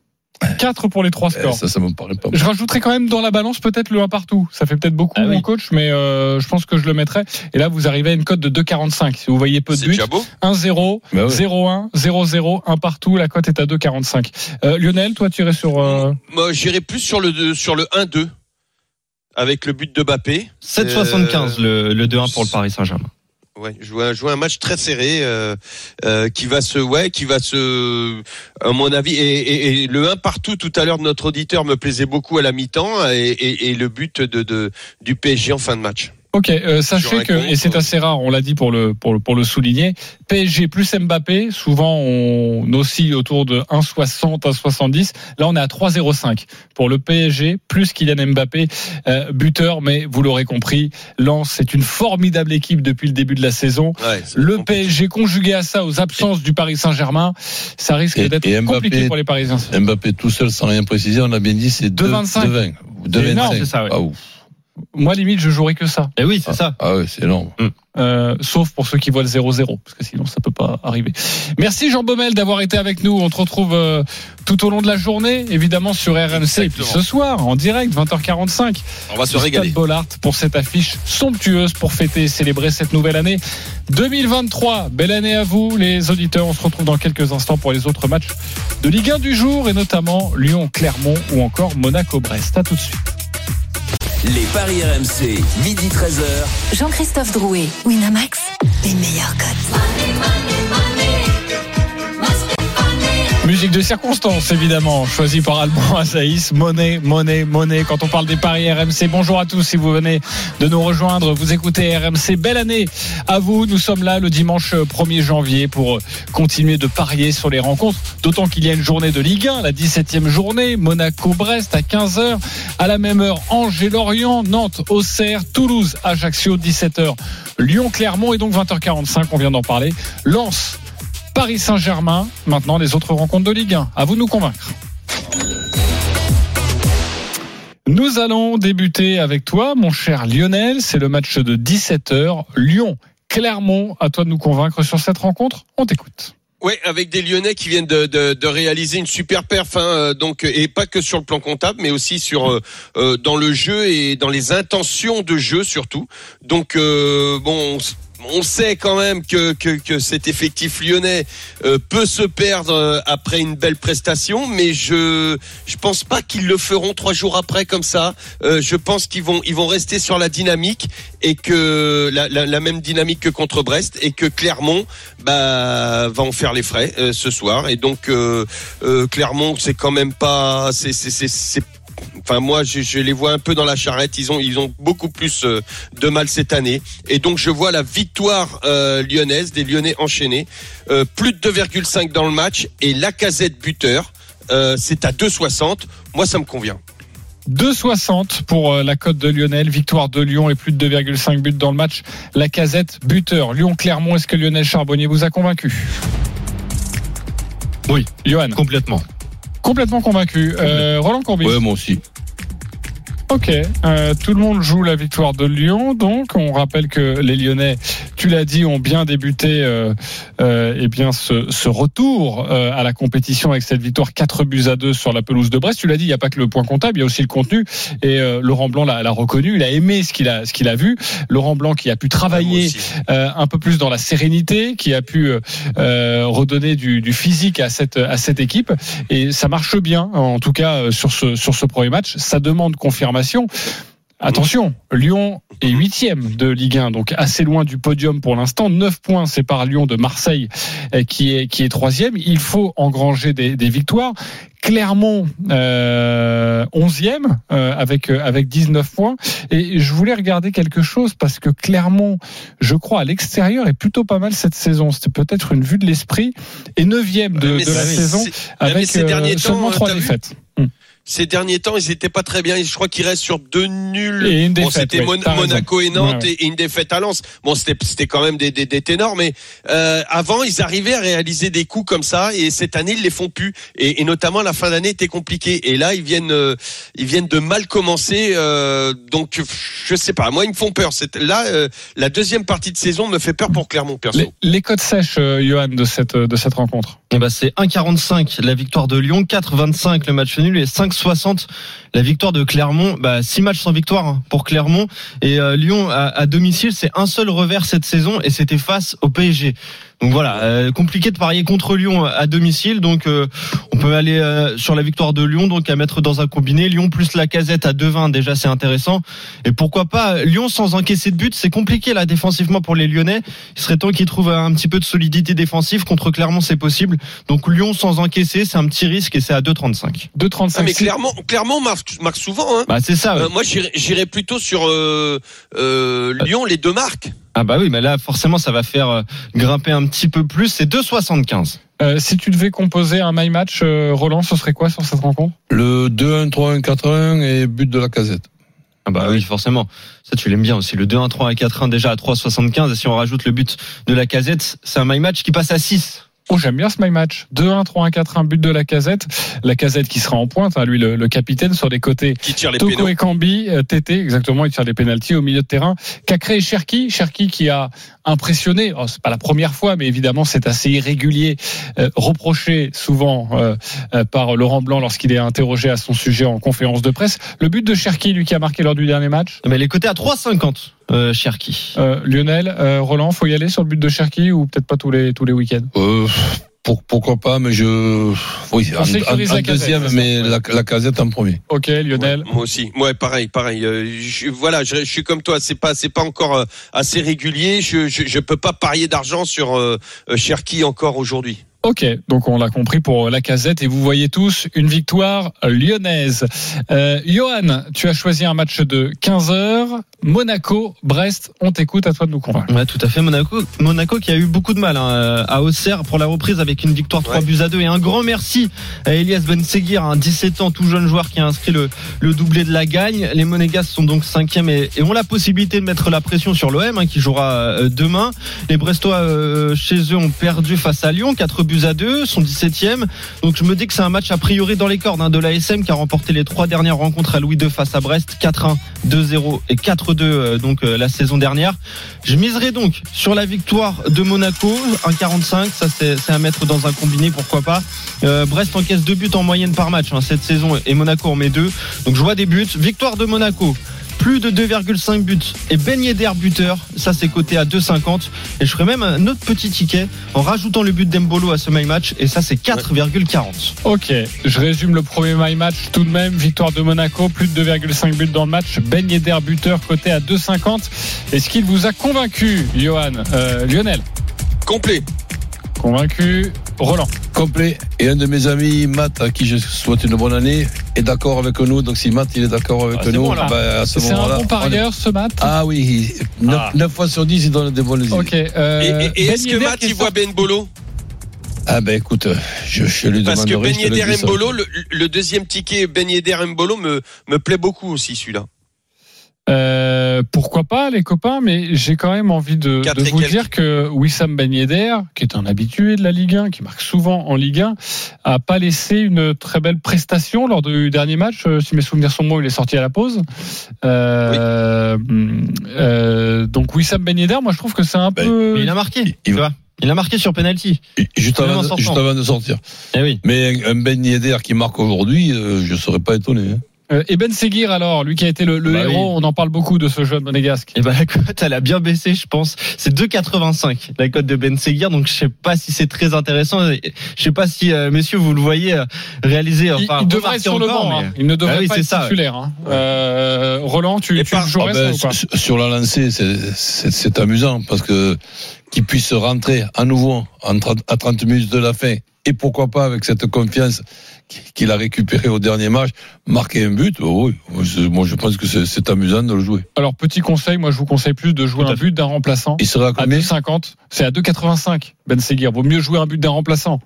4 pour les trois Eh, scores. ça, ça me paraît pas. Je rajouterai quand même dans la balance peut-être le 1 partout. Ça fait peut-être beaucoup, Ah oui. mon coach, mais euh, je pense que je le mettrai. Et là, vous arrivez à une cote de 2,45. Si vous voyez peu de buts, déjà beau. 1-0, Bah ouais. 0-1, 0-0, 1 partout. La cote est à 2,45. Euh, Lionel, toi, tu irais sur... euh, Moi, j'irais plus sur le sur le 1-2 avec le but de Bappé. 7,75 le, le 2-1 pour le Paris Saint-Germain. Ouais, jouer un, jouer un match très serré euh, euh, qui va se ouais qui va se à mon avis et, le 1 partout tout à l'heure de notre auditeur me plaisait beaucoup à la mi-temps et le but de, de du PSG en fin de match. Ok, euh, sachez que, compte, et c'est assez rare, on l'a dit pour le, pour le, pour le souligner, PSG plus Mbappé, souvent on oscille autour de 1,60, 1,70. Là, on est à 3,05 pour le PSG plus Kylian Mbappé, euh, buteur, mais vous l'aurez compris, Lens, c'est une formidable équipe depuis le début de la saison. Ouais, Le. PSG conjugué à ça, aux absences du Paris Saint-Germain, ça risque d'être compliqué pour les Parisiens. Mbappé tout seul sans rien préciser, on a bien dit c'est 2,25. 2,20 ou C'est énorme, 2,25. c'est ça, ouais. Ah, ouf. Moi, limite, je jouerai que ça. Et oui, c'est Ah, ça. Ah ouais, c'est énorme. Euh, sauf pour ceux qui voient le 0-0, parce que sinon ça peut pas arriver. Merci Jean Baumel d'avoir été avec nous. On te retrouve euh, tout au long de la journée, évidemment sur RMC, et puis ce soir en direct 20h45. On va se régaler. Bollard pour cette affiche somptueuse pour fêter et célébrer cette nouvelle année 2023. Belle année à vous les auditeurs. On se retrouve dans quelques instants pour les autres matchs de Ligue 1 du jour et notamment Lyon-Clermont ou encore Monaco-Brest. À tout de suite. Les paris RMC, midi 13h. Jean-Christophe Drouet, Winamax, les meilleurs cotes. Musique de circonstance, évidemment, choisie par Alban Azaïs. Monnaie, monnaie, monnaie. Quand on parle des paris RMC, bonjour à tous si vous venez de nous rejoindre. Vous écoutez RMC. Belle année à vous. Nous sommes là le dimanche 1er janvier pour continuer de parier sur les rencontres. D'autant qu'il y a une journée de Ligue 1, la 17e journée. Monaco-Brest à 15h. À la même heure, Angers-Lorient, Nantes, Auxerre, Toulouse, Ajaccio, 17h. Lyon-Clermont et donc 20h45, on vient d'en parler. Lens, Paris Saint-Germain. Maintenant, les autres rencontres de Ligue 1. À vous de nous convaincre. Nous allons débuter avec toi, mon cher Lionel. C'est le match de 17h. Lyon, Clermont. À toi de nous convaincre sur cette rencontre. On t'écoute. Ouais, avec des Lyonnais qui viennent de, réaliser une super perf, hein, euh, donc et pas que sur le plan comptable, mais aussi euh, euh, dans le jeu et dans les intentions de jeu surtout. Donc bon. On sait quand même que, cet effectif lyonnais euh, peut se perdre euh, après une belle prestation, mais je je pense pas qu'ils le feront trois jours après comme ça. Euh, je pense qu'ils vont rester sur la dynamique et que la, même dynamique que contre Brest et que Clermont bah va en faire les frais ce soir et donc Clermont c'est quand même pas Enfin, moi, je, je les vois un peu dans la charrette. Ils ont, ils ont beaucoup plus euh, de mal cette année. Et donc, je vois la victoire euh, lyonnaise, des Lyonnais enchaînés. Euh, plus de 2,5 dans le match. Et la casette buteur, euh, c'est à 2,60. Moi, ça me convient. 2,60 pour la cote de Lionel, victoire de Lyon et plus de 2,5 buts dans le match. La casette, buteur. Lyon-Clermont, est-ce que Lionel Charbonnier vous a convaincu? Oui, Johan, complètement. Complètement convaincu. Euh, Roland Courbis Ouais, moi aussi. Ok, euh, tout le monde joue la victoire de Lyon, donc on rappelle que les Lyonnais, tu l'as dit, ont bien débuté euh, euh, eh bien ce, ce retour euh, à la compétition avec cette victoire 4 buts à 2 sur la pelouse de Brest. Tu l'as dit, il n'y a pas que le point comptable, il y a aussi le contenu. Et euh, Laurent Blanc l'a reconnu, il a aimé ce qu'il a ce qu'il a vu. Laurent Blanc qui a pu travailler euh, un peu plus dans la sérénité, qui a pu redonner du, du physique à cette à cette équipe et ça marche bien en tout cas sur ce sur ce premier match. Ça demande confirmation. Attention, Lyon est huitième de Ligue 1, donc assez loin du podium pour l'instant. 9 points séparent Lyon de Marseille, euh, qui est qui est troisième. Il faut engranger des, des victoires. Clermont, euh, 11e, euh, avec, euh, avec 19 points. Et je voulais regarder quelque chose parce que Clermont, je crois, à l'extérieur est plutôt pas mal cette saison. C'était peut-être une vue de l'esprit. Et 9e de, la saison avec euh, seulement 3 t'as vu défaites. Ces derniers temps, ils étaient pas très bien. Je crois qu'ils restent sur deux nuls. Et une Bon, défaite, c'était t'as raison. Monaco et Nantes Ouais, ouais. Et, une défaite à Lens. Bon, c'était c'était quand même des, des, des ténors, mais euh, avant, ils arrivaient à réaliser des coups comme ça. Et cette année, ils les font plus. Et, et notamment, la fin d'année était compliquée. Et là, ils viennent euh, ils viennent de mal commencer. euh, donc, je sais pas. Moi, ils me font peur. C'est là euh, la deuxième partie de saison me fait peur pour Clermont perso. Les, les codes sèches, euh, Johan, de cette, de cette rencontre. Eh ben, c'est 1,45 la victoire de Lyon, 4,25 le match nul et 5,60 la victoire de Clermont. Bah, six matchs sans victoire hein, pour Clermont et euh, Lyon à domicile, c'est un seul revers cette saison et c'était face au PSG. Donc voilà, euh, compliqué de parier contre Lyon à domicile. Donc euh, on peut aller euh, sur la victoire de Lyon, donc à mettre dans un combiné. Lyon plus la casette à 2,20 déjà c'est intéressant. Et pourquoi pas Lyon sans encaisser de but, c'est compliqué là défensivement pour les Lyonnais. Il serait temps qu'ils trouvent un petit peu de solidité défensive contre Clermont, c'est possible. Donc Lyon sans encaisser, c'est un petit risque et c'est à 2,35. 2,35. Ah, mais Clermont, Clermont marque, marque souvent. Hein. Bah c'est ça. ouais. Euh, moi, j'irais j'irais plutôt sur euh, euh, Lyon, les deux marques. Ah bah oui, mais là forcément ça va faire euh, grimper un petit peu plus. C'est 2,75. Euh, si tu devais composer un my match, euh, Roland, ce serait quoi sur cette rencontre? Le 2-1, 3-1, 4-1 et but de la casette. Ah bah oui, forcément. Ça, tu l'aimes bien aussi. Le 2-1-3 à 4-1 déjà à 3,75. Et si on rajoute le but de la casette, c'est un my match qui passe à 6. Oh, j'aime bien ce my match. 2-1, 3-1, 4-1, but de la casette. La casette qui sera en pointe, hein, lui, le, le capitaine sur les côtés. Qui tire les Toko et Cambi, euh, Tété, exactement, il tire des pénalties au milieu de terrain. Cacré et Cherki, Cherki qui a impressionné, oh, c'est pas la première fois, mais évidemment c'est assez irrégulier, euh, reproché souvent euh, euh, par Laurent Blanc lorsqu'il est interrogé à son sujet en conférence de presse. Le but de Cherki, lui qui a marqué lors du dernier match? Mais les côtés à 3,50, euh, Cherki. Euh, Lionel, euh, Roland, faut y aller sur le but de Cherki ou peut-être pas tous les tous les week-ends? Euh, pour, pourquoi pas, mais je. Oui, en, sécurise en- en la casette, deuxième, mais la, la casette en premier. Ok, Lionel. Ouais, moi aussi. Ouais, pareil, pareil. Je, voilà, je, je suis comme toi. C'est pas, c'est pas encore assez régulier. Je, je, je peux pas parier d'argent sur Cherki encore aujourd'hui. Ok, donc on l'a compris pour la casette et vous voyez tous une victoire lyonnaise. Euh, Johan, tu as choisi un match de 15 heures. Monaco, Brest, on t'écoute, à toi de nous convaincre. Ouais, tout à fait. Monaco, Monaco qui a eu beaucoup de mal hein, à Auxerre pour la reprise avec une victoire 3 Ouais. buts à 2 et un grand merci à Elias Ben Seguir, un 17 ans tout jeune joueur qui a inscrit le, le doublé de la gagne. Les Monégas sont donc cinquième et, et ont la possibilité de mettre la pression sur l'OM hein, qui jouera euh, demain. Les Brestois euh, chez eux ont perdu face à Lyon, 4 buts à 2, son 17e. Donc je me dis que c'est un match a priori dans les cordes hein, de l'ASM qui a remporté les trois dernières rencontres à Louis II face à Brest, 4-1, 2-0 et 4-2 euh, donc euh, la saison dernière. Je miserai donc sur la victoire de Monaco, 1,45, ça c'est c'est à mettre dans un combiné, pourquoi pas. Euh, Brest encaisse deux buts en moyenne par match hein, cette saison et Monaco en met deux. Donc je vois des buts. Victoire de Monaco. Plus de 2,5 buts et Ben Yedder buteur, ça c'est coté à 2,50 et je ferai même un autre petit ticket en rajoutant le but d'Embolo à ce my match et ça c'est 4,40. Ok, je résume le premier my match tout de même. Victoire de Monaco, plus de 2,5 buts dans le match. Ben Yedder buteur côté à 2,50. Est-ce qu'il vous a convaincu, Johan Euh, Lionel? Complet. Convaincu. Roland. Complet. Et un de mes amis, Matt, à qui je souhaite une bonne année, est d'accord avec nous. Donc si Matt il est d'accord avec Ah, c'est nous, bon, bah, à ce C'est un moment-là. bon parieur ce mat Ah oui, 9, Ah. fois sur 10, il donne des bonnes idées. Ok. euh, Et, et- et Ben est-ce que Matt il voit Ben Bolo? Ah ben écoute, je, je lui Parce que. Ben Yedder. Mbolo, le, le deuxième ticket Ben Yedder Mbolo me, me plaît beaucoup aussi celui-là. Euh, pourquoi pas les copains, mais j'ai quand même envie de, vous quelques. dire que Wissam Ben Yedder, qui est un habitué de la Ligue 1, qui marque souvent en Ligue 1, a pas laissé une très belle prestation lors du dernier match. Euh, Si mes souvenirs sont bons, il est sorti à la pause. Euh, euh, donc Wissam Ben Yedder, moi je trouve que c'est un Ben, peu. Il a marqué, il tu va- vois. Il a marqué sur penalty. Juste avant, juste avant de sortir. Eh oui. Mais un, un Ben Yedder qui marque aujourd'hui, euh, je serais pas étonné. hein. Euh, et Ben Seguir alors, lui qui a été le, le Bah héros, on en parle beaucoup de ce jeune monégasque. Et ben la cote elle a bien baissé je pense. C'est 2,85 la cote de Ben Seguir donc je sais pas si c'est très intéressant. Je sais pas si euh, messieurs vous le voyez euh, réaliser. Il, Enfin, il devrait remarquer être sur le encore, banc. mais- hein. Il ne devrait Ah oui, pas être ça, titulaire. hein. Euh, Roland, tu, Et tu par- jouerais Ah ben, ça ou pas sur- sur la lancée, c'est- c'est c'est amusant parce que qu'il puisse rentrer à nouveau en 30 à 30 minutes de la fin et pourquoi pas avec cette confiance qu'il a récupérée au dernier match, marquer un but, oh oui, moi je, pense que c'est- amusant de le jouer. Alors petit conseil, moi je vous conseille plus de jouer un but d'un remplaçant Il sera à à combien 2,50. C'est à 2,85. Ben Seguir, vaut mieux jouer un but d'un remplaçant.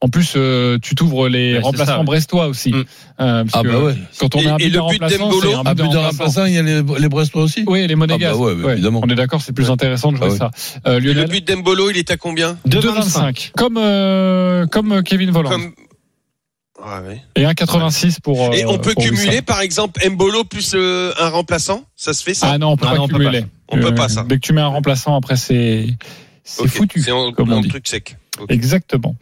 En plus, euh, tu t'ouvres les Ouais, remplaçants ça, ouais. brestois aussi. Mm. Euh, parce Ah bah ouais. Quand on Et- met un et but le d'un but remplaçant, d'Embolo un but de remplaçant. il y a les, les Brestois aussi Oui, les monégasques. Ah bah ouais, bah, évidemment. On est d'accord, c'est plus intéressant de jouer Ah ouais. ça. Euh, le but d'Embolo, il est à combien? 2,25. Comme, euh, comme Kevin Voland. Comme... Ouais. Et 1,86 pour. euh, Et on peut pour cumuler Wissam. par exemple Mbolo plus euh, un remplaçant? Ça se fait ça? Ah non, on peut Ah pas non, on peut cumuler. pas. On peut pas, ça. Dès que tu mets un remplaçant, après c'est foutu. C'est dit. truc sec. Exactement.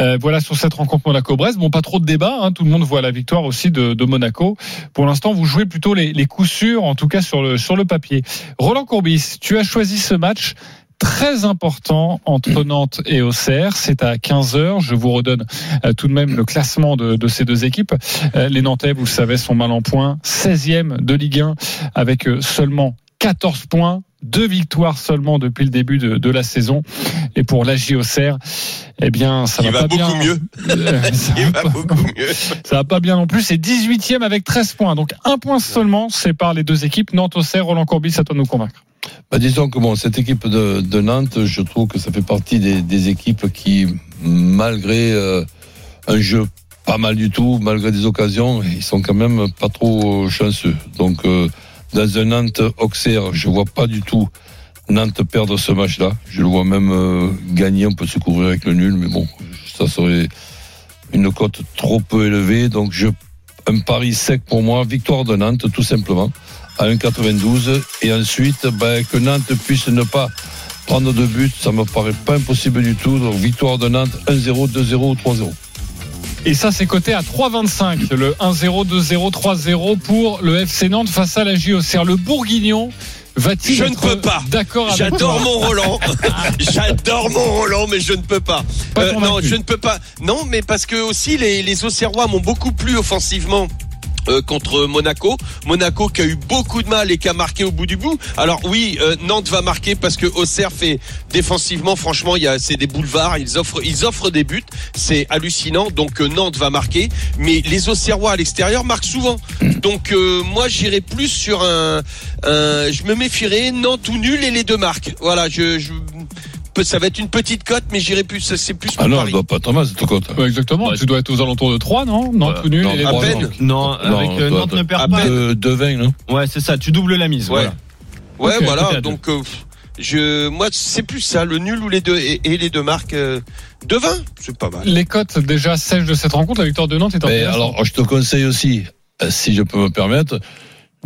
Euh, voilà sur cette rencontre Monaco-Brest. Bon, pas trop de débat. hein. Tout le monde voit la victoire aussi de, de Monaco. Pour l'instant, vous jouez plutôt les, les coups sûrs, en tout cas sur le sur le papier. Roland Courbis, tu as choisi ce match très important entre Nantes et Auxerre. C'est à 15 heures. Je vous redonne euh, tout de même le classement de, de ces deux équipes. Euh, les Nantais, vous le savez, sont mal en point. 16e de Ligue 1 avec euh, seulement 14 points. Deux victoires seulement depuis le début de, de la saison. Et pour l'AJ Auxerre, eh bien, ça va, va pas beaucoup bien. mieux. Ça Il va va pas- beaucoup mieux. ça va pas bien non plus. C'est 18e avec 13 points. Donc un point seulement sépare les deux équipes. Nantes-Auxerre, Roland Courbis, toi de nous convaincre. Bah, disons que bon, cette équipe de, Nantes, je trouve que ça fait partie des, équipes qui, malgré euh, un jeu pas mal du tout, malgré des occasions, ils sont quand même pas trop chanceux. Donc, euh, dans un Nantes-Auxerre, je vois pas du tout Nantes perdre ce match-là. Je le vois même euh, gagner. On peut se couvrir avec le nul, mais bon, ça serait une cote trop peu élevée. Donc, un pari sec pour moi, victoire de Nantes, tout simplement à 1,92 et ensuite ben, que Nantes puisse ne pas prendre de but, ça me paraît pas impossible du tout. Donc victoire de Nantes 1-0, 2-0 ou 3-0. Et ça, c'est coté à 3,25. Le 1-0, 2-0, 3-0 pour le FC Nantes face à la JOCR. Le Bourguignon va-t-il Je ne être peux pas. D'accord avec J'adore mon Roland. J'adore mon Roland, mais je ne peux pas. Pas Euh, non, je ne peux pas. Non, mais parce que aussi les, les Auxerrois m'ont beaucoup plu offensivement. Euh, contre Monaco, Monaco qui a eu beaucoup de mal et qui a marqué au bout du bout. Alors oui, euh, Nantes va marquer parce que Auxerre fait défensivement, franchement, il y a c'est des boulevards, ils offrent ils offrent des buts, c'est hallucinant. Donc euh, Nantes va marquer, mais les Auxerrois à l'extérieur marquent souvent. Donc euh, moi j'irai plus sur un, je me méfierai Nantes ou nul et les deux marques. Voilà, je, ça va être une petite cote, mais j'irai plus, c'est plus Ah mon non, elle doit pas mal cette cote. Ouais, exactement. Tu dois être aux alentours de 3, non? Non, tout nul. Non, et les à peine. non. Non, avec euh, Nantes ne perd pas. De, de 20, non? Ouais, c'est ça. Tu doubles la mise. Ouais. Voilà. Ouais, voilà. Donc, euh, Je, moi, c'est plus ça, le nul ou les deux et, et les deux marques. Euh, de 20, c'est pas mal. Les cotes déjà sèches de cette rencontre, la victoire de Nantes est Mais intéressante. alors, je te conseille aussi, euh, si je peux me permettre,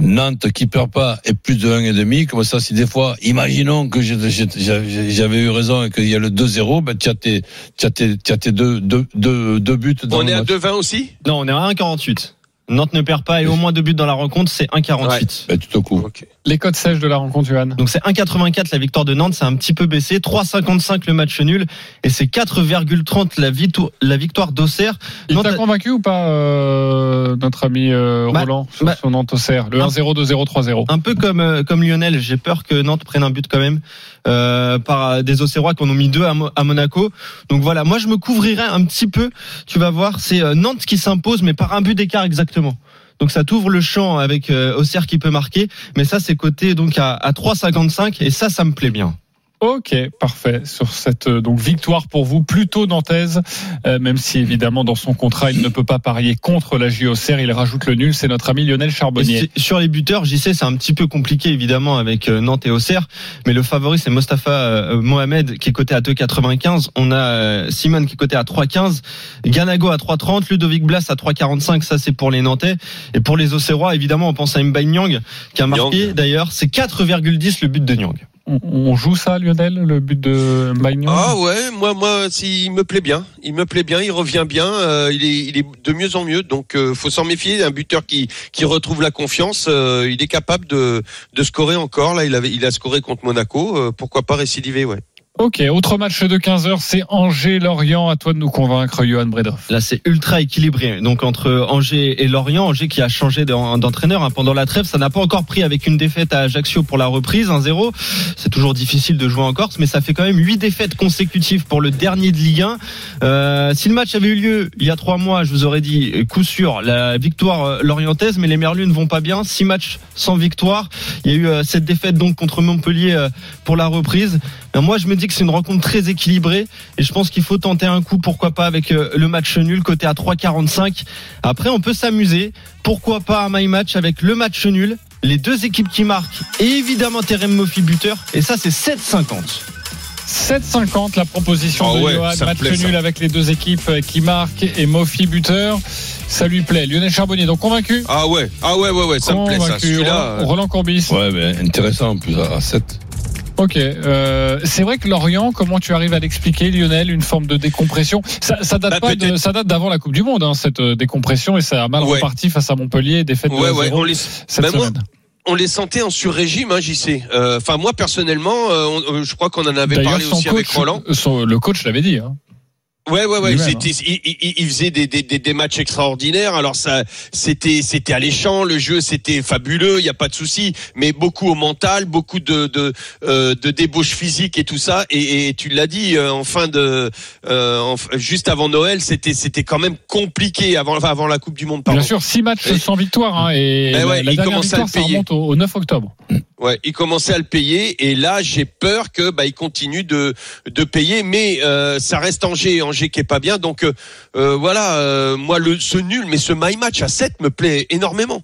Nantes qui perd pas et plus de 1,5, comme ça, si des fois, imaginons que j'avais eu raison et qu'il y a le 2-0, ben, tu as tes, tu as tes, tu as tes deux, deux, deux, deux buts dans On est à match. 2,20 aussi? Non, on est à 1,48. Nantes ne perd pas et au moins deux buts dans la rencontre, c'est 1,48. Ben, tu te couvres. Ok. Les cotes sèches de la rencontre, Johan. Donc c'est 1,84 la victoire de Nantes, c'est un petit peu baissé. 3,55 le match nul et c'est 4,30 la, victoire- la victoire d'Auxerre. Il t'a a- convaincu ou pas, euh, notre ami euh, Bah, Roland, sur bah, son Nantes Auxerre Le un- 1-0, 2-0, 3-0. Un peu comme euh, comme Lionel, j'ai peur que Nantes prenne un but quand même euh, par euh, des Auxerrois qui en ont mis deux à, Mo- à Monaco. Donc voilà, moi je me couvrirai un petit peu. Tu vas voir, c'est Nantes qui s'impose, mais par un but d'écart exactement. Donc ça t'ouvre le champ avec euh, Auxerre qui peut marquer, mais ça c'est coté donc à, à 3,55 et ça ça me plaît bien. Ok, parfait. Sur cette euh, donc victoire pour vous, plutôt nantaise, euh, même si évidemment dans son contrat il ne peut pas parier contre la JOCR, il rajoute le nul. C'est notre ami Lionel Charbonnier. sur les buteurs, j'y sais, c'est un petit peu compliqué évidemment avec euh, Nantes et Auxerre, mais le favori c'est Mostafa euh, Mohamed qui est coté à 2,95. On a euh, Simon qui est coté à 3,15, Ganago à 3,30, Ludovic Blas à 3,45. Ça c'est pour les Nantais et pour les Auxerrois évidemment on pense à Mbaye Nyang qui a marqué d'ailleurs c'est 4,10 le but de Nyang. On, joue ça, Lionel, le but de Magnon? Ah ouais, moi, moi, si, il me plaît bien. Il me plaît bien, il revient bien, euh, il, est, il est de mieux en mieux. Donc, euh, faut s'en méfier. Un buteur qui, qui retrouve la confiance, euh, il est capable de, de scorer encore. Là, il avait, il a scoré contre Monaco. euh, pourquoi pas récidiver, ouais. Ok, autre match de 15h, c'est Angers-Lorient. À toi de nous convaincre, Johan Bredoff. Là, c'est ultra équilibré. Donc entre Angers et Lorient, Angers qui a changé d'en- d'entraîneur hein, pendant la trêve, ça n'a pas encore pris avec une défaite à Ajaccio pour la reprise, 1-0. C'est toujours difficile de jouer en Corse, mais ça fait quand même huit défaites consécutives pour le dernier de Ligue 1. Euh, si le match avait eu lieu il y a trois mois, je vous aurais dit coup sûr la victoire euh, lorientaise, mais les Merlus ne vont pas bien. Six matchs sans victoire. Il y a eu euh, cette défaite donc contre Montpellier euh, pour la reprise. Ben, moi, je me dis que c'est une rencontre très équilibrée et je pense qu'il faut tenter un coup, pourquoi pas avec euh, le match nul côté à 3,45. Après, on peut s'amuser. Pourquoi pas un my match avec le match nul, les deux équipes qui marquent et évidemment Terem Moffi buteur. Et ça, c'est 7,50. 7,50 la proposition Ah de ouais, Johan. Match plaît, ça. nul avec les deux équipes euh, qui marquent et Mofi buteur. Ça lui plaît. Lionel Charbonnier, donc convaincu Ah ouais, ah ouais, ouais, ouais, ça me plaît ça. Convaincu. Celui-là, Roland, euh, Roland Courbis. Ouais, mais intéressant en plus à 7. Ok, euh, c'est vrai que Lorient, comment tu arrives à l'expliquer, Lionel, une forme de décompression? Ça, ça date Bah, pas de, ça date d'avant la Coupe du Monde, hein, cette euh, décompression, et ça a mal Ouais. reparti face à Montpellier, défaite ouais, de ouais, 0 on les, cette bah, moi, on les sentait en sur-régime, hein, JC. Euh, Enfin, moi, personnellement, euh, on- euh, je crois qu'on en avait parlé aussi avec coach, Roland. son- le coach l'avait dit. Hein. Ouais, ouais, ouais. C'était, il, il- il faisait des, des, des, des matchs extraordinaires. Alors ça, c'était, c'était alléchant. Le jeu, c'était fabuleux. Il y a pas de souci. Mais beaucoup au mental, beaucoup de de, euh, de débauche physique et tout ça. Et, et tu l'as dit euh, en fin de, euh, en- juste avant Noël, c'était, c'était quand même compliqué avant, enfin, avant la Coupe du Monde. Pardon. Bien sûr, six matchs Et- sans victoire, hein, et Ben la, ouais, la il dernière victoire, ça payer. remonte au, au 9 octobre. Ouais, il commençait à le payer et là j'ai peur que bah il continue de de payer, mais euh, ça reste Angers, Angers qui est pas bien, donc euh, euh, voilà, euh, moi le ce nul, mais ce my match à 7 me plaît énormément.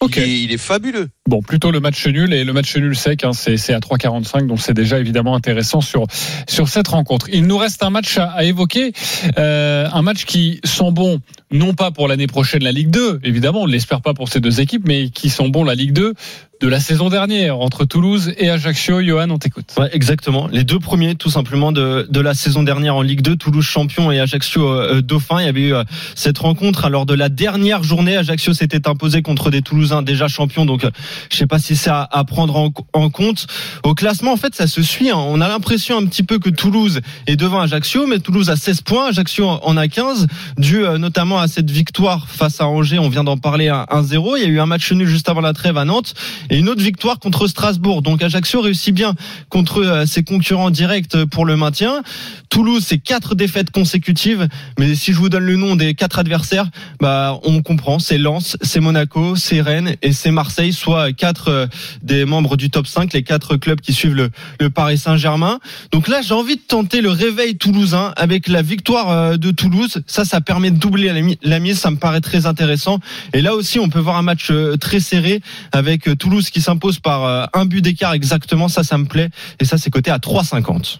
Ok. Il, est, il est fabuleux. Bon, plutôt le match nul et le match nul sec, hein, c'est à 3,45, donc c'est déjà évidemment intéressant sur sur cette rencontre. Il nous reste un match à, à évoquer, euh, un match qui sont bons, non pas pour l'année prochaine la Ligue 2, évidemment, on ne l'espère pas pour ces deux équipes, mais qui sont bons la Ligue 2 de la saison dernière entre Toulouse et Ajaccio. Johan, on t'écoute. Ouais, exactement. Les deux premiers, tout simplement, de, de la saison dernière en Ligue 2, Toulouse champion et Ajaccio euh, dauphin. Il y avait eu euh, cette rencontre. Alors, de la dernière journée, Ajaccio s'était imposé contre des Toulousains déjà champions. Donc, euh, je sais pas si c'est à, prendre en, en compte. Au classement, en fait, ça se suit. hein. On a l'impression un petit peu que Toulouse est devant Ajaccio, mais Toulouse a 16 points, Ajaccio en a 15, dû euh, notamment à cette victoire face à Angers. On vient d'en parler à 1-0. Il y a eu un match nul juste avant la trêve à Nantes et une autre victoire contre Strasbourg. Donc Ajaccio réussit bien contre euh, ses concurrents directs pour le maintien. Toulouse, c'est quatre défaites consécutives. Mais si je vous donne le nom des quatre adversaires, bah on comprend. C'est Lens, c'est Monaco, c'est Rennes et c'est Marseille, soit quatre euh, des membres du top 5, les quatre clubs qui suivent le, le Paris Saint-Germain. Donc là, j'ai envie de tenter le réveil toulousain avec la victoire euh, de Toulouse. Ça, ça permet de doubler la, mi- la mise. Ça me paraît très intéressant. Et là aussi, on peut voir un match euh, très serré avec Toulouse qui s'impose par un but d'écart exactement. Ça, ça me plaît. Et ça, c'est coté à 3,50.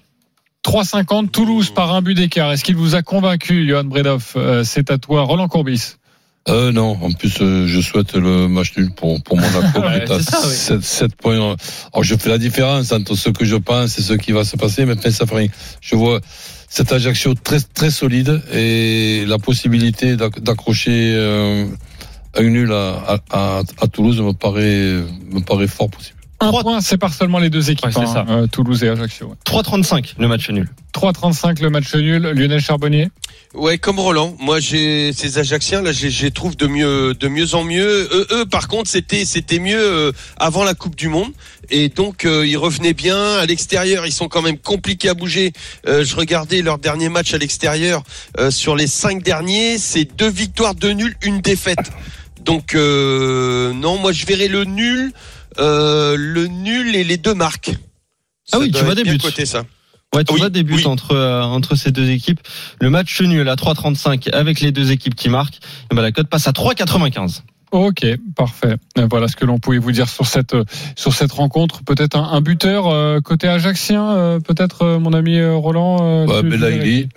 3,50 Toulouse par un but d'écart. Est-ce qu'il vous a convaincu, Johan Bredoff C'est à toi, Roland Courbis. Euh, non, en plus, euh, je souhaite le match nul pour, pour Monaco. Ouais, à c'est ça, oui. 7, 7 points. Alors, je fais la différence entre ce que je pense et ce qui va se passer, mais ça fait rien. Je vois cet Ajaccio très, très solide et la possibilité d'ac- d'accrocher euh, un nul à, à, à, à Toulouse me paraît, me paraît fort possible. Un Trois- point, c'est par seulement les deux équipes. Ouais, c'est hein, ça. euh, Toulouse et Ajaccio. ouais. 3,35 le match nul. 3,35 le match nul. Lionel Charbonnier. Ouais, comme Roland. Moi, j'ai ces Ajacciens là, j'ai j'ai trouve de mieux, de mieux en mieux. Eux, eux par contre, c'était, c'était mieux euh, avant la Coupe du Monde, et donc euh, ils revenaient bien à l'extérieur. Ils sont quand même compliqués à bouger. Euh, je regardais leur dernier match à l'extérieur. euh, sur les cinq derniers, c'est deux victoires, deux nuls, une défaite. Donc euh, non, moi je verrais le nul, euh, le nul et les deux marques. Ah oui, tu vois des buts. coté, ça. Ouais, tu Oui, vois des buts oui. entre euh, entre ces deux équipes. Le match nul à 3,35 avec les deux équipes qui marquent. Et ben la cote passe à 3,95. Ok, parfait. Euh, Voilà ce que l'on pouvait vous dire sur cette sur cette rencontre. Peut-être un, un buteur euh, côté ajaxien, euh, peut-être euh, mon ami Roland. euh, Ouais, tu- tu Belaïli. verrais.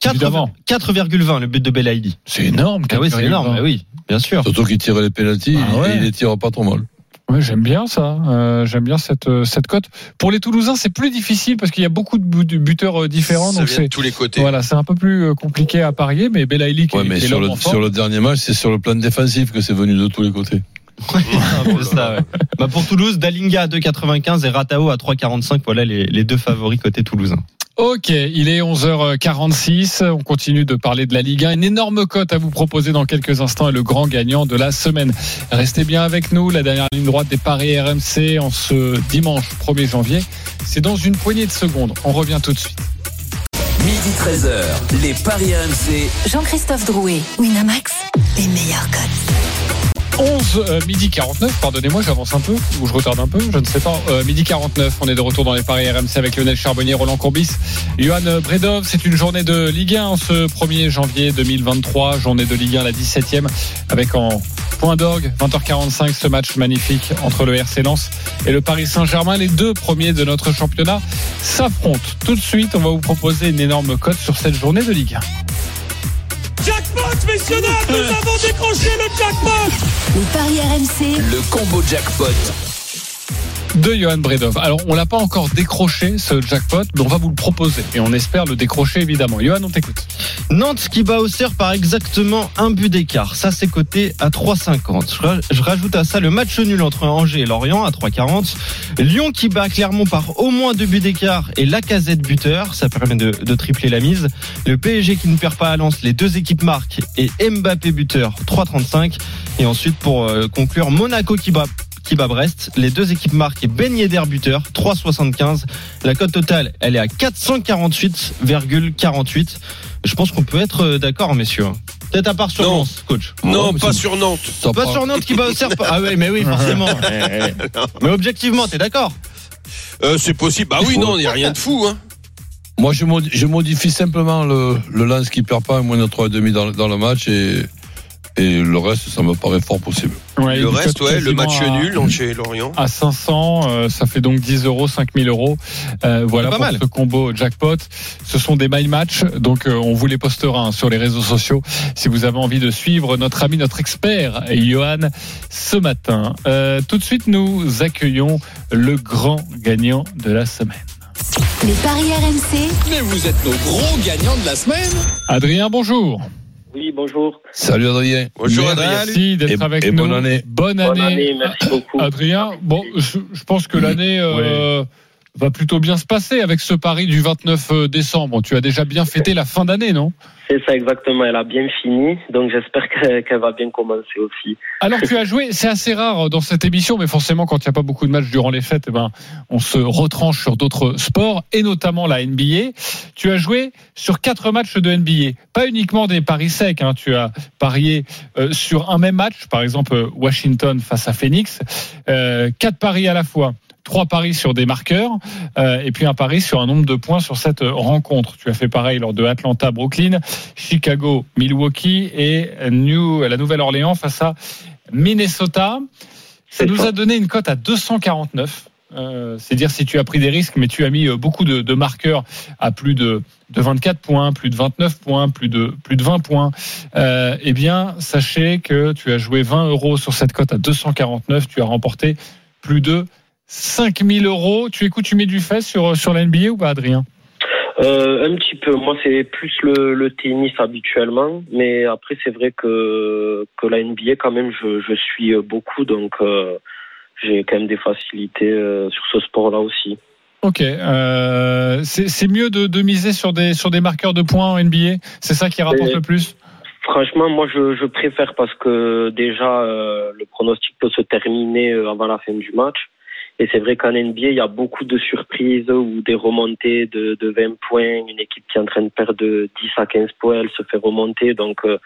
4 Évidemment. 4,20 le but de Belaïdi. C'est énorme. Ah oui, c'est 4,20. énorme. Oui, bien sûr. Surtout qu'il tire les pénalties Ah ouais. et il les tire pas trop mal. Ouais, j'aime bien ça. Euh, j'aime bien cette euh, cette cote. Pour les Toulousains, c'est plus difficile parce qu'il y a beaucoup de bu- de buteurs euh, différents. Ça donc vient de c'est tous les côtés. voilà, c'est un peu plus euh, compliqué à parier. Mais Belaïli qui Ouais, est, mais est sur le, sur le dernier match, c'est sur le plan défensif que c'est venu de tous les côtés. Un peu ça, ouais. Bah, pour Toulouse, Dalinga à 2,95 et Ratao à 3,45. Voilà les, les deux favoris côté toulousain. Ok, il est 11h46. On continue de parler de la Ligue 1. Une énorme cote à vous proposer dans quelques instants et le grand gagnant de la semaine. Restez bien avec nous. La dernière ligne droite des paris RMC en ce dimanche 1er janvier. C'est dans une poignée de secondes. On revient tout de suite. Midi 13h, les Paris RMC. Jean-Christophe Drouet, Winamax, les meilleurs codes. 11 euh, midi 49, pardonnez-moi, j'avance un peu ou je retarde un peu, je ne sais pas. Euh, midi 49, on est de retour dans les paris RMC avec Lionel Charbonnier, Roland Courbis, Johan Bredov. C'est une journée de Ligue 1 en ce 1er janvier 2023, journée de Ligue 1 la 17e avec en point d'orgue 20h45 ce match magnifique entre le RC Lens et le Paris Saint-Germain. Les deux premiers de notre championnat s'affrontent. Tout de suite, on va vous proposer une énorme cote sur cette journée de Ligue 1. Jackpot, messieurs, dames, nous avons décroché le jackpot Les paris RMC, Le combo jackpot. De Johan Bredov. Alors, on l'a pas encore décroché, ce jackpot, mais on va vous le proposer. Et on espère le décrocher, évidemment. Johan, on t'écoute. Nantes qui bat Auxerre par exactement un but d'écart. Ça, c'est coté à 3,50. Je ra- Je rajoute à ça le match nul entre Angers et Lorient à 3,40. Lyon qui bat Clermont par au moins deux buts d'écart et la casette buteur. Ça permet de, de tripler la mise. Le PSG qui ne perd pas à Lens. Les deux équipes marquent et Mbappé buteur 3,35. Et ensuite, pour euh, conclure, Monaco qui bat qui bat Brest. Les deux équipes marquent et Ben Yedder buteur, 3,75. La cote totale, elle est à 448,48. Je pense qu'on peut être euh, d'accord, messieurs. Peut-être à part sur Non. Lens, coach. Non, pas sur Nantes. Pas part- sur Nantes qui bat Auxerre. pas- Ah oui, mais oui, forcément. mais objectivement, t'es d'accord Euh, c'est possible. Bah oui, non, il n'y a rien de fou. Hein. Moi, je modifie, je modifie simplement le, le lance qui perd pas un moins de 3,5 dans, dans le match et, et le reste, ça me paraît fort possible. Ouais, le reste, ouais, le match à- nul chez Lorient. À 500, euh, ça fait donc 10 euros, 5000 euros. Euh, voilà Pas pour mal. ce combo jackpot. Ce sont des my match, donc euh, on vous les postera hein, sur les réseaux sociaux si vous avez envie de suivre notre ami, notre expert, Johan, ce matin. Euh, tout de suite, nous accueillons le grand gagnant de la semaine. les paris RMC, Mais vous êtes nos gros gagnants de la semaine. Adrien, bonjour. Oui, bonjour. Salut Adrien. Bonjour Adrien. Merci d'être Et- avec et nous. bonne année. Bonne Bonne année. année, merci beaucoup. Adrien, bon, je, je pense que l'année, euh, va plutôt bien se passer avec ce pari du 29 décembre. Tu as déjà bien fêté la fin d'année, non? C'est ça exactement, elle a bien fini, donc j'espère qu'elle va bien commencer aussi. Alors tu as joué, c'est assez rare dans cette émission, mais forcément quand il n'y a pas beaucoup de matchs durant les fêtes, eh ben, on se retranche sur d'autres sports, et notamment la NBA. Tu as joué sur quatre matchs de NBA, pas uniquement des paris secs, hein. tu as parié euh, sur un même match, par exemple euh, Washington face à Phoenix, euh, quatre paris à la fois trois paris sur des marqueurs euh, et puis un pari sur un nombre de points sur cette rencontre. Tu as fait pareil lors de Atlanta, Brooklyn, Chicago, Milwaukee et New, la Nouvelle-Orléans face à Minnesota. Ça nous a donné une cote à 249. Euh, c'est dire si tu as pris des risques, mais tu as mis euh, beaucoup de, de marqueurs à plus de, de, 24 points, plus de 29 points, plus de, plus de 20 points. Euh, eh bien, sachez que tu as joué 20 euros sur cette cote à 249. Tu as remporté plus de 5000 euros. Tu écoutes, tu mets du fait sur, sur la NBA ou pas, Adrien? Euh, un petit peu. Moi, c'est plus le, le tennis habituellement, mais après, c'est vrai que que la NBA, quand même, je, je suis beaucoup, donc euh, j'ai quand même des facilités euh, sur ce sport-là aussi. Ok, c'est mieux de, de miser sur des sur des marqueurs de points en NBA. C'est ça qui rapporte Et- le plus? Franchement, moi, je, je préfère parce que déjà, euh, le pronostic peut se terminer avant la fin du match. Et c'est vrai qu'en NBA, il y a beaucoup de surprises ou des remontées de, de 20 points. Une équipe qui est en train de perdre de 10 à 15 points, elle se fait remonter. Donc, euh,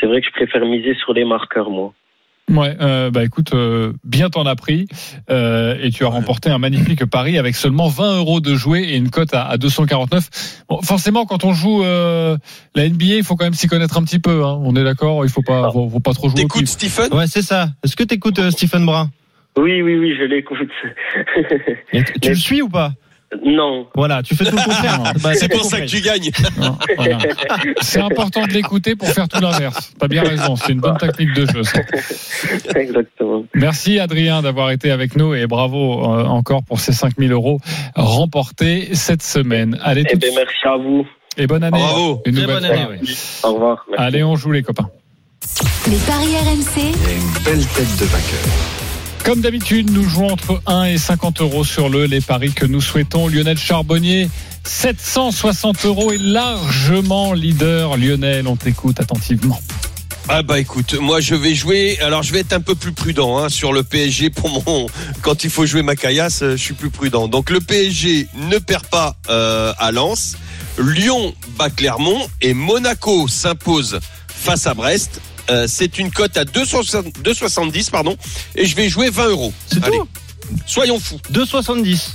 c'est vrai que je préfère miser sur les marqueurs, moi. Ouais, euh, bah écoute, euh, bien t'en as pris euh, et tu as remporté un magnifique pari avec seulement 20 euros de jouer et une cote à, à 249. Bon, forcément, quand on joue euh, la NBA, il faut quand même s'y connaître un petit peu. Hein. On est d'accord, il faut pas, faut, faut pas trop jouer. T'écoutes. Stephen? Ouais, c'est ça. Est-ce que t'écoutes euh, Stephen Brun? Oui, oui, oui, je l'écoute. Et tu- Tu le suis ou pas? Non. Voilà, tu fais tout le contraire. Bah, C'est pour ça que tu gagnes. Voilà. C'est important de l'écouter pour faire tout l'inverse. T'as bien raison, c'est une bonne technique de jeu. ça. Exactement. Merci Adrien d'avoir été avec nous et bravo euh, encore pour ces 5000 euros remportés cette semaine. Allez, Eh tout bien, merci à vous. et bonne année. Bravo. Une Très nouvelle bonne fois. année, oui. Au revoir. Merci. Allez, on joue les copains. Les paris RMC, Il y a une belle tête de vainqueur. Comme d'habitude, nous jouons entre 1 et 50 euros sur le les paris que nous souhaitons. Lionel Charbonnier, 760 euros est largement leader. Lionel, on t'écoute attentivement. Ah bah écoute, moi je vais jouer. Alors je vais être un peu plus prudent hein, sur le PSG pour mon. Quand il faut jouer ma caillasse, euh, je suis plus prudent. Donc le PSG ne perd pas euh, à Lens. Lyon bat Clermont et Monaco s'impose face à Brest. Euh, c'est une cote à 260 2,70 pardon et je vais jouer 20 euros. C'est Allez, tout soyons fous. 2,70.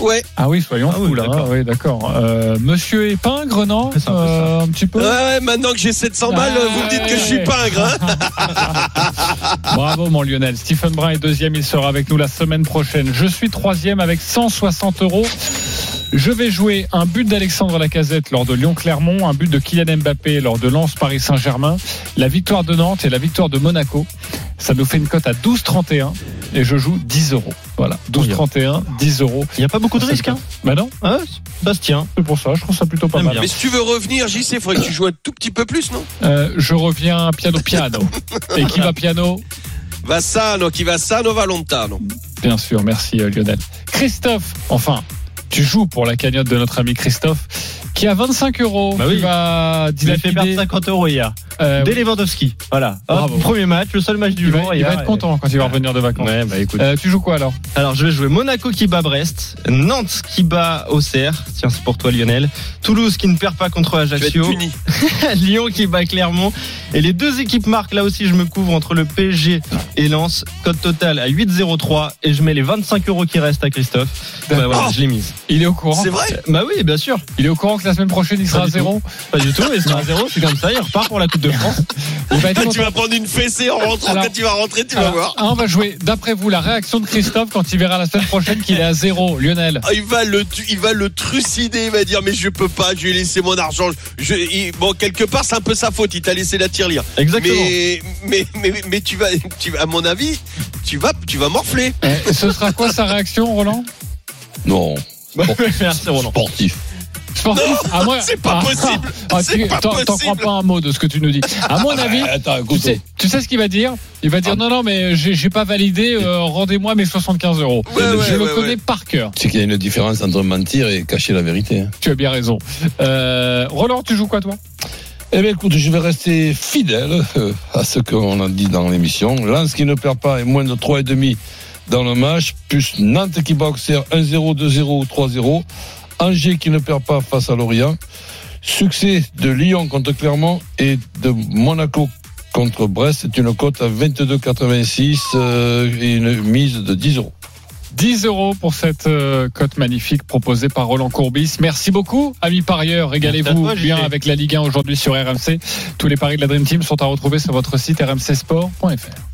Ouais. Ah oui, soyons Ah oui, fous là. d'accord. Ah oui, d'accord. Euh, Monsieur Épingre, non un. Euh, Un petit peu. Ouais, ouais, maintenant que j'ai 700 balles, Ah, vous me dites que je suis pingre. Hein Bravo mon Lionel. Stephen Brun est deuxième, il sera avec nous la semaine prochaine. Je suis troisième avec 160 euros. Je vais jouer un but d'Alexandre Lacazette lors de Lyon-Clermont, un but de Kylian Mbappé lors de Lens-Paris Saint-Germain, la victoire de Nantes et la victoire de Monaco. Ça nous fait une cote à 12,31 et je joue 10 euros. Voilà, 12,31, 10 euros. Il n'y a pas beaucoup de risques. Hein Bah non, ah, Bastien. c'est pour ça, je trouve ça plutôt pas J'aime mal. bien. Mais si tu veux revenir, JC, il faudrait que tu joues un tout petit peu plus, non? Euh, je reviens piano piano. Et qui va piano? Va sano, qui va sano, va lontano. Bien sûr, merci euh, Lionel. Christophe, enfin, tu joues pour la cagnotte de notre ami Christophe, qui a 25 euros. Bah qui oui. va Il a fait perdre dilapider. 50 euros hier. Euh, Dès Lewandowski. Voilà. Bravo. premier match, le seul match du il jour. va, il va être content quand il va revenir de vacances. Ouais, bah écoute. Euh, tu joues quoi alors? Alors, je vais jouer Monaco qui bat Brest, Nantes qui bat Auxerre. Tiens, c'est pour toi, Lionel. Toulouse qui ne perd pas contre Ajaccio. Lyon qui bat Clermont. Et les deux équipes marquent. Là aussi, je me couvre entre le PSG et Lens. Code total à 8,03. Et je mets les 25 euros qui restent à Christophe. Bah voilà, Oh je l'ai mise. Il est au courant. C'est vrai? Bah oui, bien sûr. Il est au courant que la semaine prochaine il sera à zéro. Pas du tout. Et sera à zéro. C'est comme ça. Il repart pour la Coupe de France. Il être Tu vas prendre une fessée en rentrant. Alors- Quand tu vas rentrer, tu vas voir. on va jouer, d'après vous, la réaction de Christophe quand il verra la semaine prochaine qu'il est à zéro. Lionel. Ah, il va le, tu- il va le trucider. Il va dire mais je peux pas. Je lui ai laissé mon argent. Je, il- bon, quelque part, c'est un peu sa faute. Il t'a laissé la tirelire. Exactement. Mais, mais, mais, mais tu vas, tu vas, à mon avis, tu vas, tu vas morfler. Eh, ce sera quoi sa réaction, Roland? Non. Merci, Roland. Sportif. Sportif. à moi, c'est pas Ah, possible. ah, C'est tu- pas t'en- crois pas un mot de ce que tu nous dis. À mon avis, Attends, tu sais, tu sais ce qu'il va dire? Il va dire non, non, mais j'ai pas validé, euh, rendez-moi mes 75 euros. Ouais, ouais, Je le ouais, connais par cœur. C'est qu'il y a une différence entre mentir et cacher la vérité. hein. Tu as bien raison. Euh, Roland, tu joues quoi, toi? Eh bien, écoute, je vais rester fidèle euh, à ce qu'on a dit dans l'émission. Lens qui ne perd pas et moins de 3,5 dans le match, plus Nantes qui bat Auxerre 1-0, 2-0 ou 3-0. Angers qui ne perd pas face à Lorient. Succès de Lyon contre Clermont et de Monaco contre Brest. C'est une cote à 22,86 euh, et une mise de 10 euros. 10 euros pour cette euh, cote magnifique proposée par Roland Courbis. Merci beaucoup, amis parieurs. Régalez-vous bien avec la Ligue 1 aujourd'hui sur RMC. Tous les paris de la Dream Team sont à retrouver sur votre site rmcsport.fr.